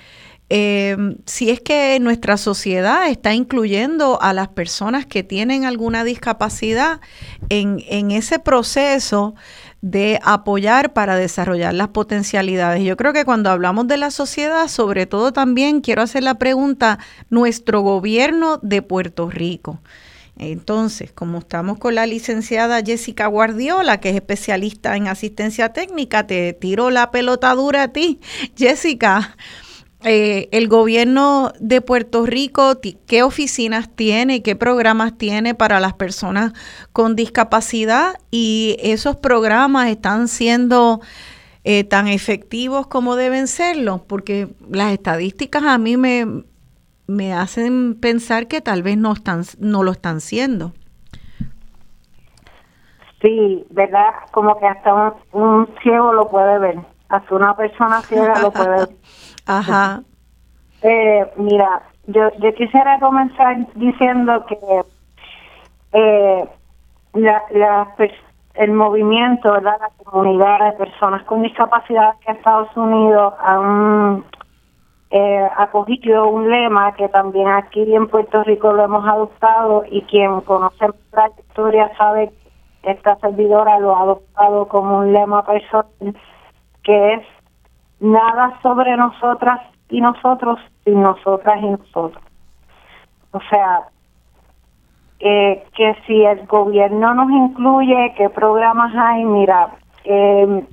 eh, si es que nuestra sociedad está incluyendo a las personas que tienen alguna discapacidad en, en ese proceso de apoyar para desarrollar las potencialidades. Yo creo que cuando hablamos de la sociedad, sobre todo también quiero hacer la pregunta, nuestro gobierno de Puerto Rico. Entonces, como estamos con la licenciada Jessica Guardiola, que es especialista en asistencia técnica, te tiro la pelota dura a ti. Jessica, eh, el gobierno de Puerto Rico, qué oficinas tiene, qué programas tiene para las personas con discapacidad y esos programas están siendo eh, tan efectivos como deben serlo, porque las estadísticas a mí me, me hacen pensar que tal vez no, están, no lo están siendo. Sí, ¿verdad? Como que hasta un, ciego lo puede ver, hasta una persona ciega lo puede ver. [laughs] Ajá. Eh, mira, yo, yo quisiera comenzar diciendo que eh, la, la, el movimiento, ¿verdad? la comunidad de personas con discapacidad que Estados Unidos han eh, acogido un lema que también aquí en Puerto Rico lo hemos adoptado y quien conoce la trayectoria sabe que esta servidora lo ha adoptado como un lema personal que es nada sobre nosotras y nosotros sin nosotras y nosotros. O sea, eh, que si el gobierno nos incluye, qué programas hay, mira, eh,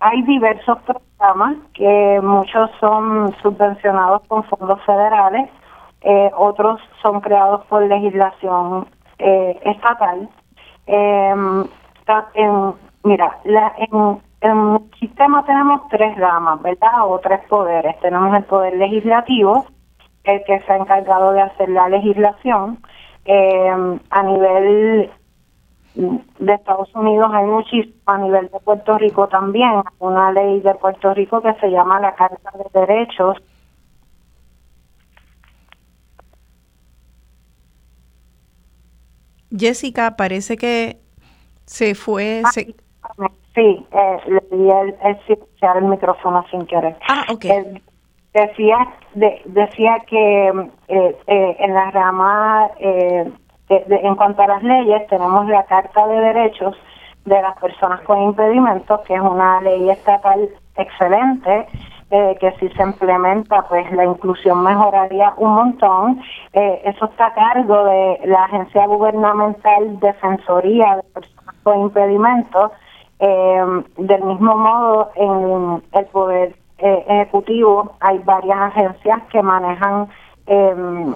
hay diversos programas que muchos son subvencionados con fondos federales, eh, otros son creados por legislación estatal. en, mira, la, en en el sistema tenemos tres ramas, ¿verdad? O tres poderes. Tenemos el poder legislativo, el que se ha encargado de hacer la legislación. Eh, a nivel de Estados Unidos hay muchísimo, a nivel de Puerto Rico también, una ley de Puerto Rico que se llama la Carta de Derechos. Jessica, parece que se fue... Se... Sí, eh, le di el, el, micrófono sin querer. Ah, ok. decía, decía que eh, eh, en la rama, eh, en cuanto a las leyes, tenemos la Carta de Derechos de las Personas con Impedimentos, que es una ley estatal excelente, que si se implementa, pues la inclusión mejoraría un montón. eso está a cargo de la Agencia Gubernamental Defensoría de Personas con Impedimentos, eh, del mismo modo, en el Poder eh, Ejecutivo hay varias agencias que manejan em,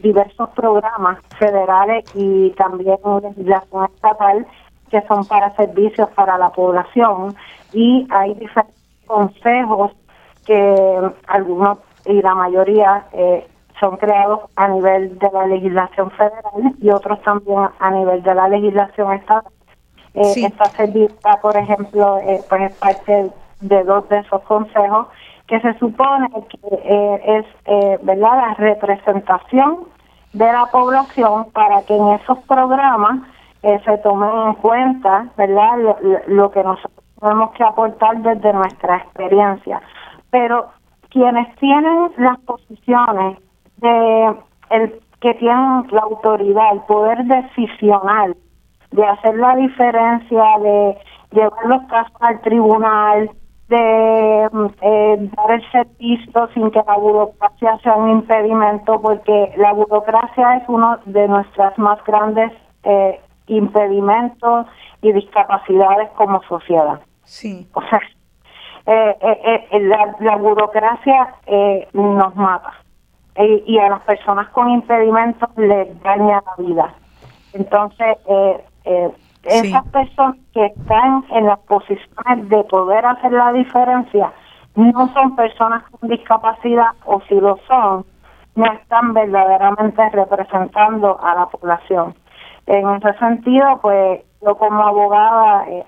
diversos programas federales y también legislación estatal que son para servicios para la población. Y hay diferentes consejos que algunos y la mayoría eh, son creados a nivel de la legislación federal y otros también a nivel de la legislación estatal eh, esta servita, por ejemplo, eh, pues es parte de dos de esos consejos que se supone que eh, es eh, verdad la representación de la población para que en esos programas se tomen en cuenta verdad lo, que nosotros tenemos que aportar desde nuestra experiencia. Pero quienes tienen las posiciones de el que tienen la autoridad el poder decisional de hacer la diferencia, de llevar los casos al tribunal, de eh, dar el servicio sin que la burocracia sea un impedimento, porque la burocracia es uno de nuestras más grandes eh, impedimentos y discapacidades como sociedad. Sí. O sea, eh, eh, eh, la, la burocracia eh, nos mata Eh, y a las personas con impedimentos les daña la vida. Entonces, eh, eh, Sí. esas personas que están en las posiciones de poder hacer la diferencia no son personas con discapacidad o si lo son, no están verdaderamente representando a la población. En ese sentido, pues yo como abogada eh,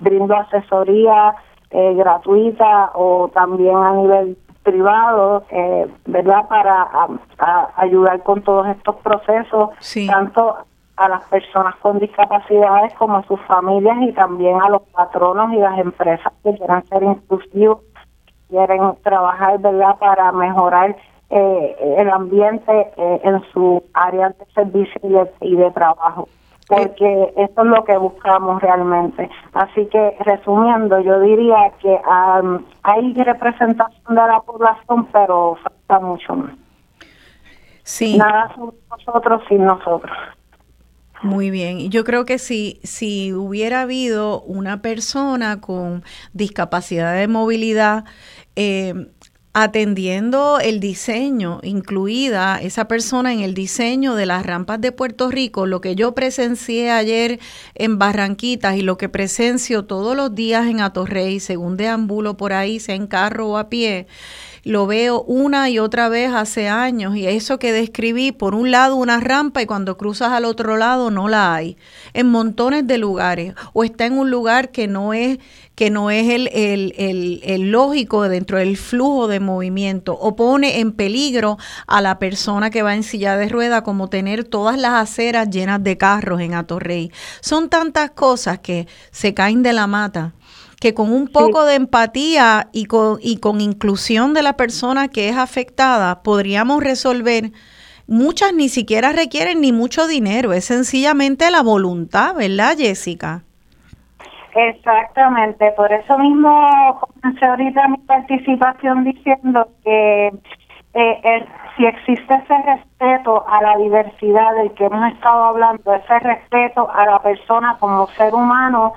brindo asesoría eh, gratuita o también a nivel privado, eh, ¿verdad? Para a- a ayudar con todos estos procesos, Sí. tanto a las personas con discapacidades como a sus familias y también a los patronos y las empresas que quieran ser inclusivos, quieren trabajar, ¿verdad? Para mejorar eh, el ambiente eh, en su área de servicio y de, y de trabajo porque eso es lo que buscamos realmente. Así que, resumiendo, yo diría que am, hay representación de la población, pero falta mucho más. Sí. Nada sobre nosotros sin nosotros. Muy bien, y yo creo que si, si hubiera habido una persona con discapacidad de movilidad eh, atendiendo el diseño, incluida esa persona en el diseño de las rampas de Puerto Rico, lo que yo presencié ayer en Barranquitas y lo que presencio todos los días en Atorrey, según deambulo por ahí, sea en carro o a pie, lo veo una y otra vez hace años y eso que describí, por un lado una rampa y cuando cruzas al otro lado no la hay, en montones de lugares, o está en un lugar que no es, que no es el, el, el, el lógico dentro del flujo de movimiento, o pone en peligro a la persona que va en silla de rueda, como tener todas las aceras llenas de carros en Atorrey. Son tantas cosas que se caen de la mata que con un poco de empatía y con, y con inclusión de la persona que es afectada podríamos resolver. Muchas ni siquiera requieren ni mucho dinero, es sencillamente la voluntad, ¿verdad, Jessica? Exactamente, por eso mismo comencé ahorita mi participación diciendo que eh, el- si existe ese respeto a la diversidad del que hemos estado hablando, ese respeto a la persona como ser humano,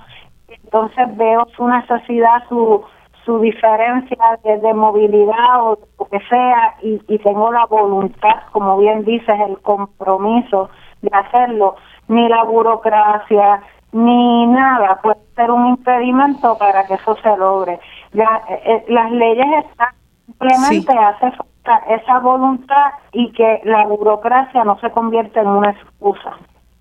entonces veo su necesidad, su su diferencia de, de movilidad o lo que sea y, y tengo la voluntad, como bien dices, el compromiso de hacerlo, ni la burocracia, ni nada puede ser un impedimento para que eso se logre. Ya, eh, eh, las leyes están, simplemente Sí. hace falta esa voluntad y que la burocracia no se convierta en una excusa.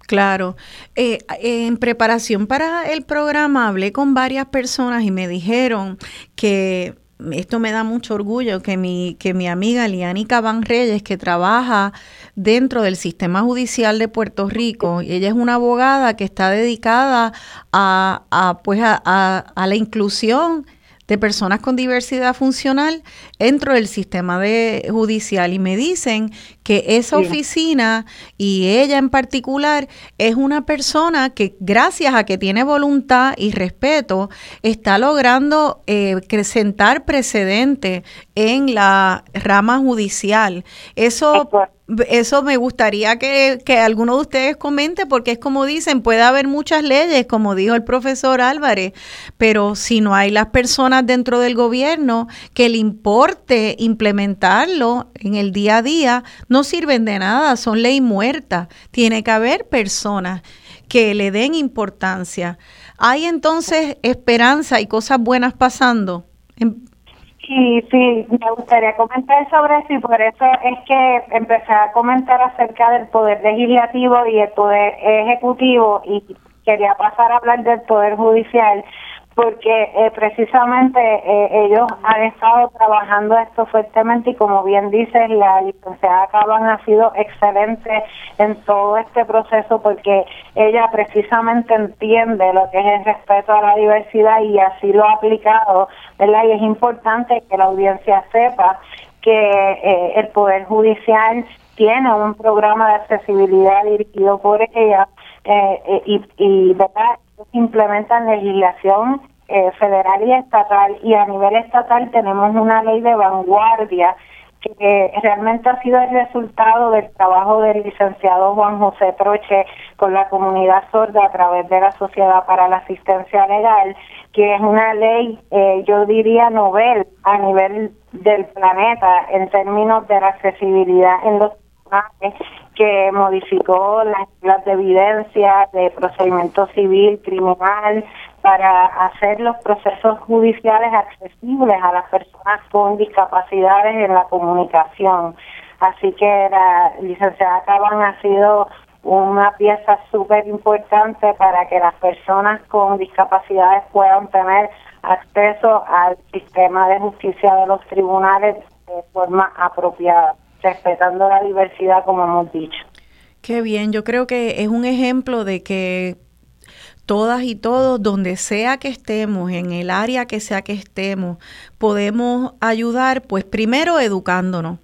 Claro. Eh, en preparación para el programa hablé con varias personas y me dijeron que esto me da mucho orgullo que mi, que mi amiga Lianica Van Reyes, que trabaja dentro del sistema judicial de Puerto Rico, y ella es una abogada que está dedicada a, pues a la inclusión de personas con diversidad funcional dentro del sistema de judicial y me dicen que esa oficina y ella en particular es una persona que gracias a que tiene voluntad y respeto está logrando eh, sentar precedente en la rama judicial. Eso eso me gustaría que, que alguno de ustedes comente porque es como dicen, puede haber muchas leyes, como dijo el profesor Álvarez, pero si no hay las personas dentro del gobierno que le importe implementarlo en el día a día, no sirven de nada, son ley muerta. Tiene que haber personas que le den importancia. Hay entonces esperanza y cosas buenas pasando. Em- Sí, sí, me gustaría comentar sobre eso y por eso es que empecé a comentar acerca del poder legislativo y el poder ejecutivo y quería pasar a hablar del poder judicial porque eh, precisamente eh, ellos han estado trabajando esto fuertemente y como bien dices, la licenciada Caban ha sido excelente en todo este proceso porque ella precisamente entiende lo que es el respeto a la diversidad y así lo ha aplicado, ¿verdad? Y es importante que la audiencia sepa que eh, el Poder Judicial tiene un programa de accesibilidad dirigido por ella eh, eh, y, y ¿verdad? Implementan legislación eh, federal y estatal, y a nivel estatal tenemos una ley de vanguardia que realmente ha sido el resultado del trabajo del licenciado Juan José Troche con la comunidad sorda a través de la Sociedad para la Asistencia Legal, que es una ley, eh, yo diría, novel a nivel del planeta en términos de la accesibilidad en los que modificó las reglas de evidencia de procedimiento civil, criminal, para hacer los procesos judiciales accesibles a las personas con discapacidades en la comunicación. Así que la licenciada Caban ha sido una pieza súper importante para que las personas con discapacidades puedan tener acceso al sistema de justicia de los tribunales de forma apropiada respetando la diversidad como hemos dicho. Qué bien, yo creo que es un ejemplo de que todas y todos, donde sea que estemos, en el área que sea que estemos, podemos ayudar, pues primero educándonos.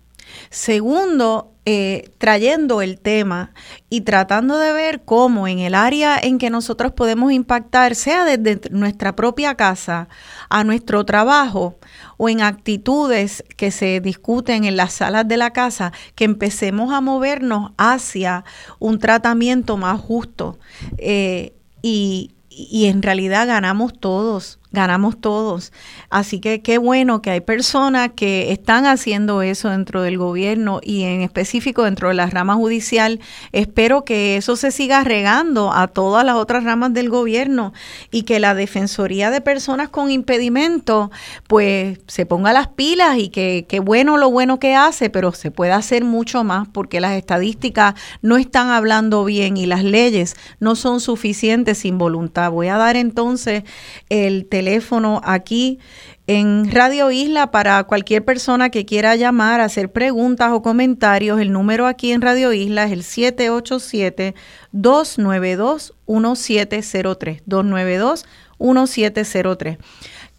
Segundo, eh, trayendo el tema y tratando de ver cómo en el área en que nosotros podemos impactar, sea desde nuestra propia casa a nuestro trabajo o en actitudes que se discuten en las salas de la casa, que empecemos a movernos hacia un tratamiento más justo. Eh, y, y en realidad ganamos todos ganamos todos. Así que qué bueno que hay personas que están haciendo eso dentro del gobierno y en específico dentro de la rama judicial. Espero que eso se siga regando a todas las otras ramas del gobierno y que la Defensoría de Personas con Impedimento pues se ponga las pilas y que qué bueno lo bueno que hace, pero se puede hacer mucho más porque las estadísticas no están hablando bien y las leyes no son suficientes sin voluntad. Voy a dar entonces el teléfono teléfono aquí en Radio Isla para cualquier persona que quiera llamar, hacer preguntas o comentarios. El número aquí en Radio Isla es el 787-292-1703. 292-1703.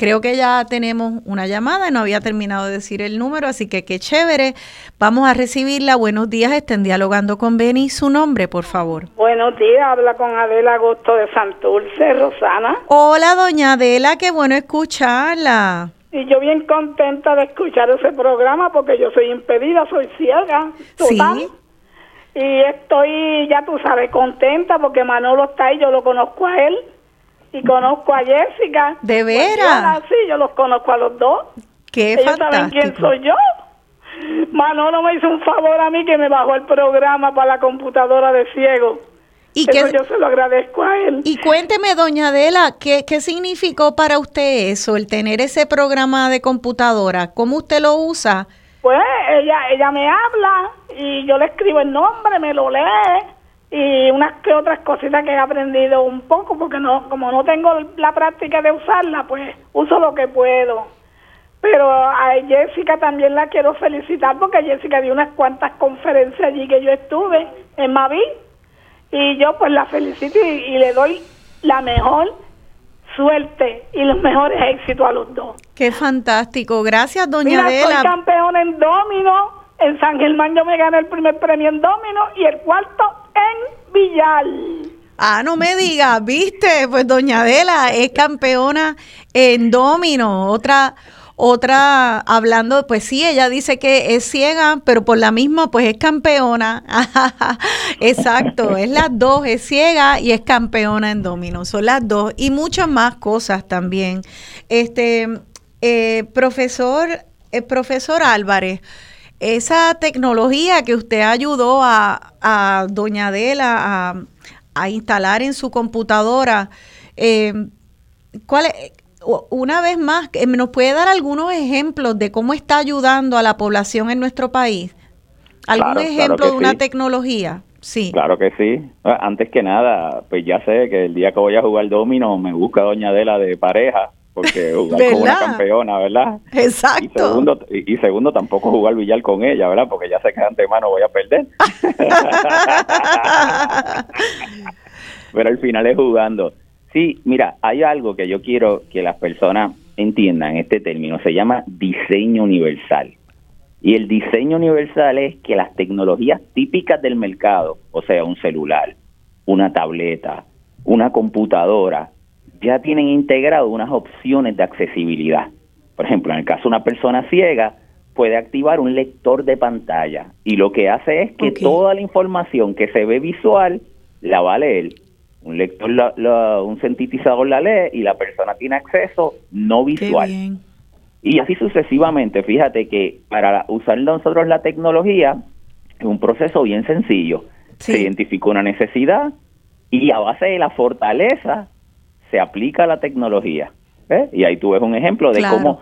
Creo que ya tenemos una llamada, no había terminado de decir el número, así que qué chévere. Vamos a recibirla. Buenos días, estén dialogando con Beni. Su nombre, por favor. Buenos días, habla con Adela Agosto de Santurce, Rosana. Hola, doña Adela, qué bueno escucharla. Y yo bien contenta de escuchar ese programa porque yo soy impedida, soy ciega. Total. Sí. Y estoy, ya tú sabes, contenta porque Manolo está ahí, yo lo conozco a él y conozco a Jessica. ¿De veras? sí, yo los conozco a los dos. Qué Ellos saben quién soy yo. Manolo me hizo un favor a mí que me bajó el programa para la computadora de ciego. ¿Y eso yo se lo agradezco a él. Y cuénteme, doña Adela, ¿qué, ¿qué significó para usted eso, el tener ese programa de computadora? ¿Cómo usted lo usa? Pues ella, ella me habla y yo le escribo el nombre, me lo lee y unas que otras cositas que he aprendido un poco porque no como no tengo la práctica de usarla pues uso lo que puedo. Pero a Jessica también la quiero felicitar porque Jessica dio unas cuantas conferencias allí que yo estuve en Mavi y yo pues la felicito y, le doy la mejor suerte y los mejores éxitos a los dos. Qué fantástico, gracias doña Mira, Soy campeón en domino, en San Germán yo me gané el primer premio en domino y el cuarto en Villal. Ah, no me diga, viste, pues doña Adela es campeona en domino, otra otra hablando, pues sí, ella dice que es ciega, pero por la misma, pues es campeona. [laughs] Exacto, es las dos, es ciega y es campeona en domino, son las dos y muchas más cosas también. Este, eh, profesor, eh, profesor Álvarez, esa tecnología que usted ayudó a, doña Adela a, instalar en su computadora, eh, ¿cuál una vez más, ¿nos puede dar algunos ejemplos de cómo está ayudando a la población en nuestro país? ¿Algún ejemplo de una tecnología? Sí. Claro que sí. Antes que nada, pues ya sé que el día que voy a jugar domino me busca Doña Adela de pareja porque [laughs] jugar con una campeona, ¿verdad? Exacto. Y segundo, y, segundo, tampoco jugar billar con ella, ¿verdad? Porque ya sé que de antemano voy a perder. [laughs] Pero al final es jugando. Sí, mira, hay algo que yo quiero que las personas entiendan este término, se llama diseño universal. Y el diseño universal es que las tecnologías típicas del mercado, o sea, un celular, una tableta, una computadora, ya tienen integrado unas opciones de accesibilidad. Por ejemplo, en el caso de una persona ciega, puede activar un lector de pantalla y lo que hace es que toda la información que se ve visual la va a leer. Un lector, un sintetizador la lee y la persona tiene acceso no visual. Y así sucesivamente. Fíjate que para usar nosotros la tecnología es un proceso bien sencillo. Se identifica una necesidad y a base de la fortaleza se aplica la tecnología. Y ahí tú ves un ejemplo de cómo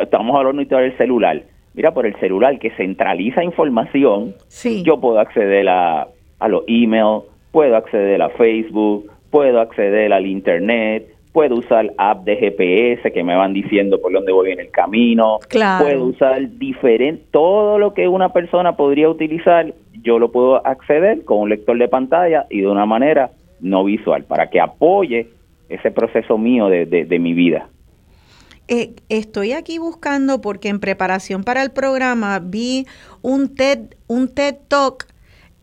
estamos hablando del celular. Mira, por el celular que centraliza información, yo puedo acceder a, a los emails, puedo acceder a Facebook, puedo acceder al Internet, puedo usar app de GPS que me van diciendo por dónde voy en el camino, puedo usar diferente, todo lo que una persona podría utilizar, yo lo puedo acceder con un lector de pantalla y de una manera no visual, para que apoye ese proceso mío de, de, mi vida. Eh, estoy aquí buscando porque en preparación para el programa vi un TED, un TED Talk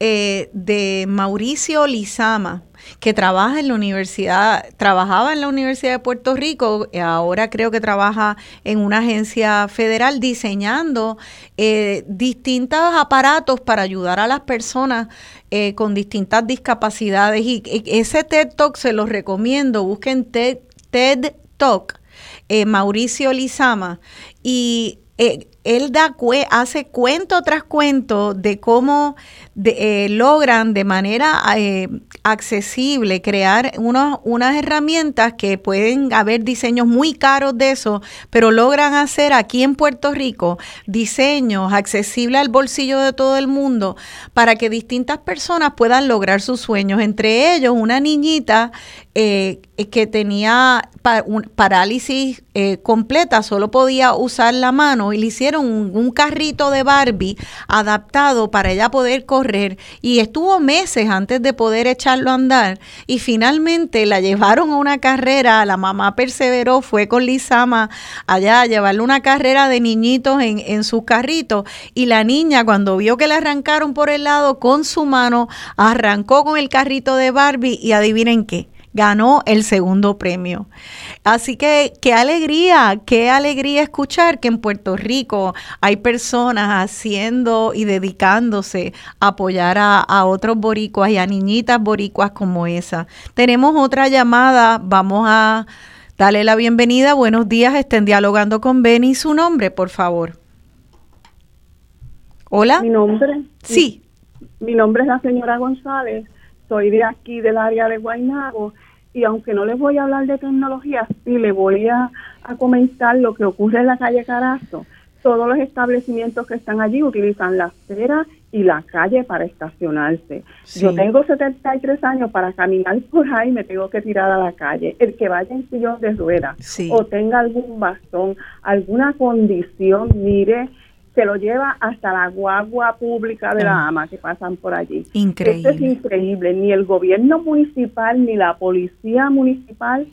eh, de Mauricio Lizama, que trabaja en la universidad, trabajaba en la Universidad de Puerto Rico, ahora creo que trabaja en una agencia federal diseñando eh, distintos aparatos para ayudar a las personas eh, con distintas discapacidades. Y, ese TED Talk se los recomiendo, busquen TED, TED Talk, Mauricio Lizama, y él da hace cuento tras cuento de cómo eh, logran de manera eh, accesible crear unas herramientas que pueden haber diseños muy caros de eso, pero logran hacer aquí en Puerto Rico diseños accesibles al bolsillo de todo el mundo para que distintas personas puedan lograr sus sueños. Entre ellos, una niñita eh, que tenía parálisis completa, solo podía usar la mano y le hicieron un carrito de Barbie adaptado para ella poder correr y estuvo meses antes de poder echarlo a andar. Y finalmente la llevaron a una carrera, la mamá perseveró, fue con Lizama allá a llevarle una carrera de niñitos en, en su carrito y la niña cuando vio que le arrancaron por el lado con su mano, arrancó con el carrito de Barbie. Y adivinen qué ganó el segundo premio. Así que qué alegría, qué alegría escuchar que en Puerto Rico hay personas haciendo y dedicándose a apoyar a, otros boricuas y a niñitas boricuas como esa. Tenemos otra llamada, vamos a darle la bienvenida. Buenos días, estén dialogando con Benny. Su nombre, por favor. Hola. Mi nombre. Sí. Mi, nombre es la señora González. Soy de aquí, del área de Guaynabo y aunque no les voy a hablar de tecnología, sí le voy a, comentar lo que ocurre en la calle Carazo. Todos los establecimientos que están allí utilizan la acera y la calle para estacionarse. Yo tengo 73 años para caminar por ahí, me tengo que tirar a la calle. El que vaya en sillón de ruedas o tenga algún bastón, alguna condición, mire, se lo lleva hasta la guagua pública de la ah. ama que pasan por allí. Increíble. Esto es increíble. Ni el gobierno municipal ni la policía municipal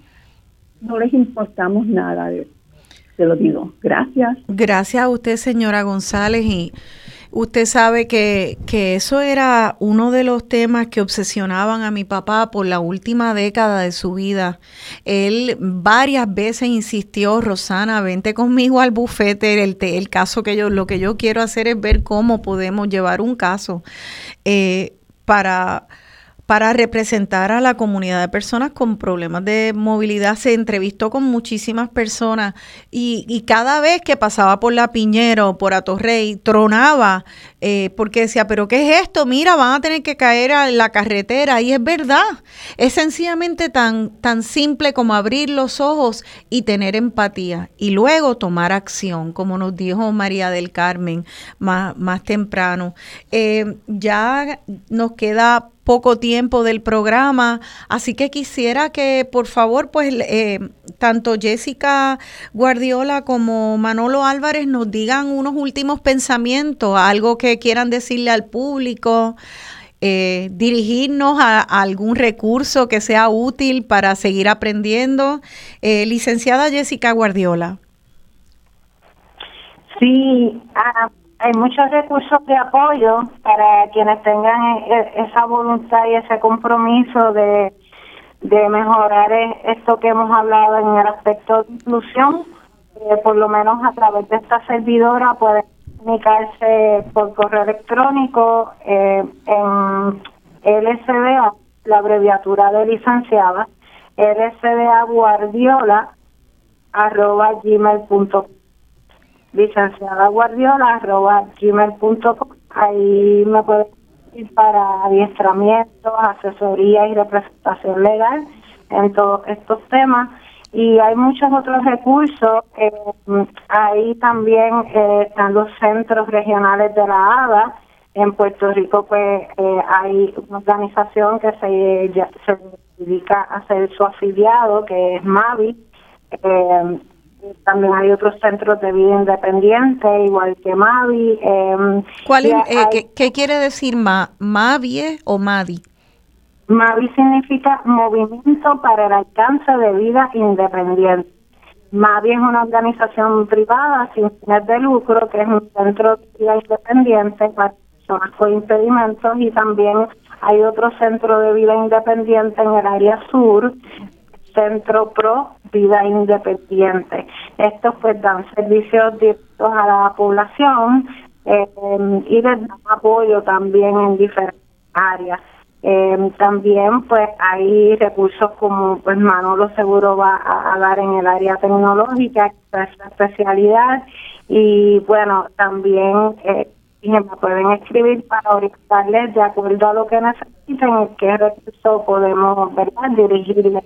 no les importamos nada de Se lo digo. Gracias. Gracias a usted, señora González. Y Usted sabe que, que, eso era uno de los temas que obsesionaban a mi papá por la última década de su vida. Él varias veces insistió, Rosana, vente conmigo al bufete. El, caso que yo, lo que yo quiero hacer es ver cómo podemos llevar un caso eh, para para representar a la comunidad de personas con problemas de movilidad. Se entrevistó con muchísimas personas y, cada vez que pasaba por La Piñera o por Atorrey, tronaba eh, porque decía, pero ¿qué es esto? Mira, van a tener que caer a la carretera. Y es verdad, es sencillamente tan, tan simple como abrir los ojos y tener empatía y luego tomar acción, como nos dijo María del Carmen más, más temprano. Eh, ya nos queda poco tiempo del programa, así que quisiera que por favor, pues eh, tanto Jessica Guardiola como Manolo Álvarez nos digan unos últimos pensamientos, algo que quieran decirle al público, eh, dirigirnos a, algún recurso que sea útil para seguir aprendiendo. Eh, licenciada Jessica Guardiola. Sí, ah, hay muchos recursos de apoyo para quienes tengan e, e, esa voluntad y ese compromiso de, de mejorar es esto que hemos hablado en el aspecto de inclusión, eh, por lo menos a través de esta servidora puede comunicarse por correo electrónico eh, en LSDA, la abreviatura de licenciada, LSDA Guardiola arroba gmail.com licenciada Guardiola arroba gmail.com ahí me pueden ir para adiestramiento, asesoría y representación legal en todos estos temas y hay muchos otros recursos. Eh, ahí también eh, están los centros regionales de la ADA. En Puerto Rico, pues eh, hay una organización que se, se dedica a ser su afiliado, que es MAVI. también hay otros centros de vida independiente, igual que MAVI. ¿Cuál qué, quiere decir Ma, MAVI o MAVI? MAVI significa Movimiento para el Alcance de Vida Independiente. MAVI es una organización privada sin fines de lucro que es un centro de vida independiente para personas con impedimentos y también hay otro centro de vida independiente en el área sur, Centro Pro Vida Independiente. Estos pues dan servicios directos a la población eh, y les dan apoyo también en diferentes áreas. Eh, también pues hay recursos como pues Manolo seguro va a, dar en el área tecnológica, que es la especialidad, y bueno, también eh, me pueden escribir para orientarles de acuerdo a lo que necesiten, qué recursos podemos ¿verdad? dirigirles.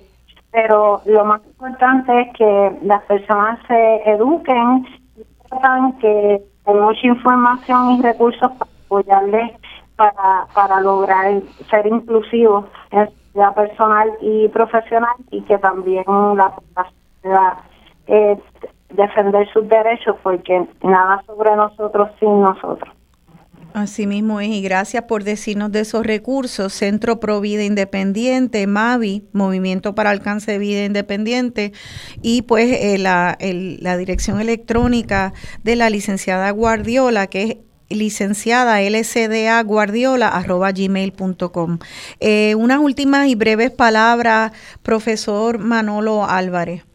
Pero lo más importante es que las personas se eduquen y sepan que hay mucha información y recursos para apoyarles para, para lograr ser inclusivos en vida personal y profesional y que también la pueda eh, defender sus derechos porque nada sobre nosotros sin nosotros. Así mismo es, y gracias por decirnos de esos recursos. Centro Pro Vida Independiente, MAVI, Movimiento para Alcance de Vida Independiente, y pues eh, la, la dirección electrónica de la licenciada Guardiola, que es licenciada lcda guardiola arroba gmail.com. Eh, unas últimas y breves palabras, profesor Manolo Álvarez.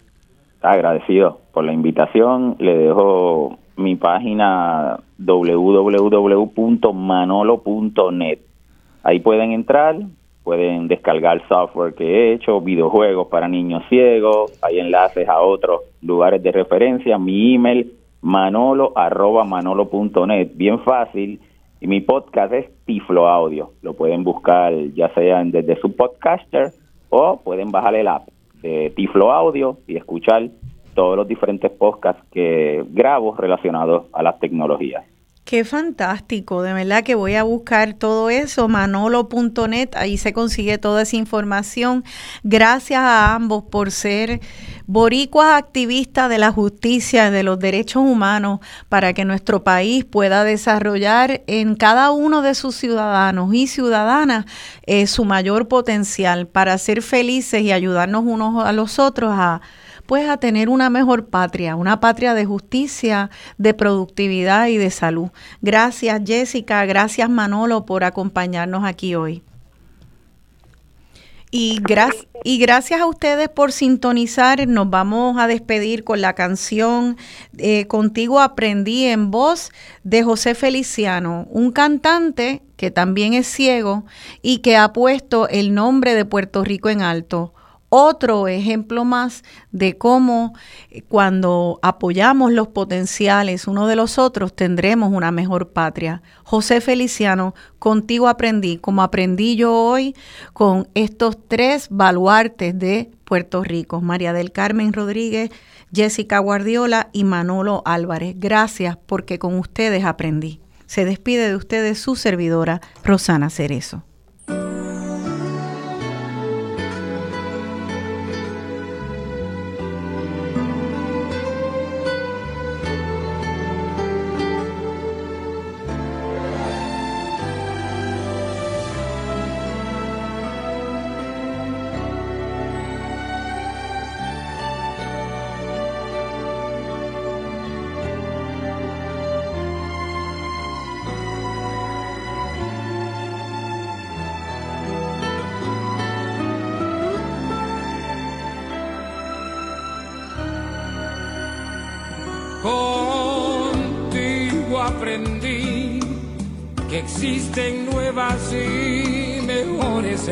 Agradecido por la invitación. Le dejo mi página www.manolo.net. Ahí pueden entrar, pueden descargar software que he hecho, videojuegos para niños ciegos, hay enlaces a otros lugares de referencia, mi email manolo arroba manolo.net, bien fácil. Y mi podcast es Tiflo Audio. Lo pueden buscar ya sea desde su podcaster o pueden bajar el app de Tiflo Audio y escuchar todos los diferentes podcasts que grabo relacionados a las tecnologías. Qué fantástico, de verdad que voy a buscar todo eso, manolo.net, ahí se consigue toda esa información. Gracias a ambos por ser boricuas activistas de la justicia, de los derechos humanos, para que nuestro país pueda desarrollar en cada uno de sus ciudadanos y ciudadanas eh, su mayor potencial para ser felices y ayudarnos unos a los otros a pues a tener una mejor patria, una patria de justicia, de productividad y de salud. Gracias Jessica, gracias Manolo por acompañarnos aquí hoy. Y, gracias a ustedes por sintonizar. Nos vamos a despedir con la canción eh, Contigo aprendí en voz de José Feliciano, un cantante que también es ciego y que ha puesto el nombre de Puerto Rico en alto otro ejemplo más de cómo eh, cuando apoyamos los potenciales uno de los otros tendremos una mejor patria. José Feliciano, contigo aprendí, como aprendí yo hoy con estos tres baluartes de Puerto Rico, María del Carmen Rodríguez, Jessica Guardiola y Manolo Álvarez. Gracias porque con ustedes aprendí. Se despide de ustedes su servidora, Rosana Cerezo.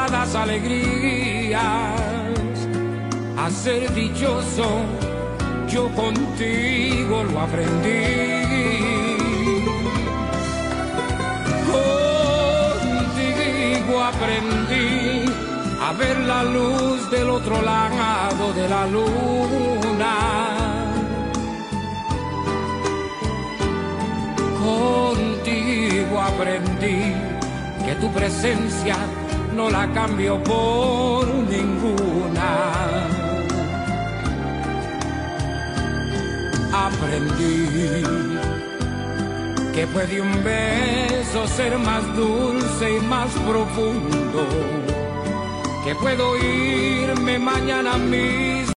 contadas alegrías, a ser dichoso, yo contigo lo aprendí. Contigo aprendí a ver la luz del otro lado de la luna. Contigo aprendí que tu presencia no la cambio por ninguna. Aprendí que puede un beso ser más dulce y más profundo, que puedo irme mañana mismo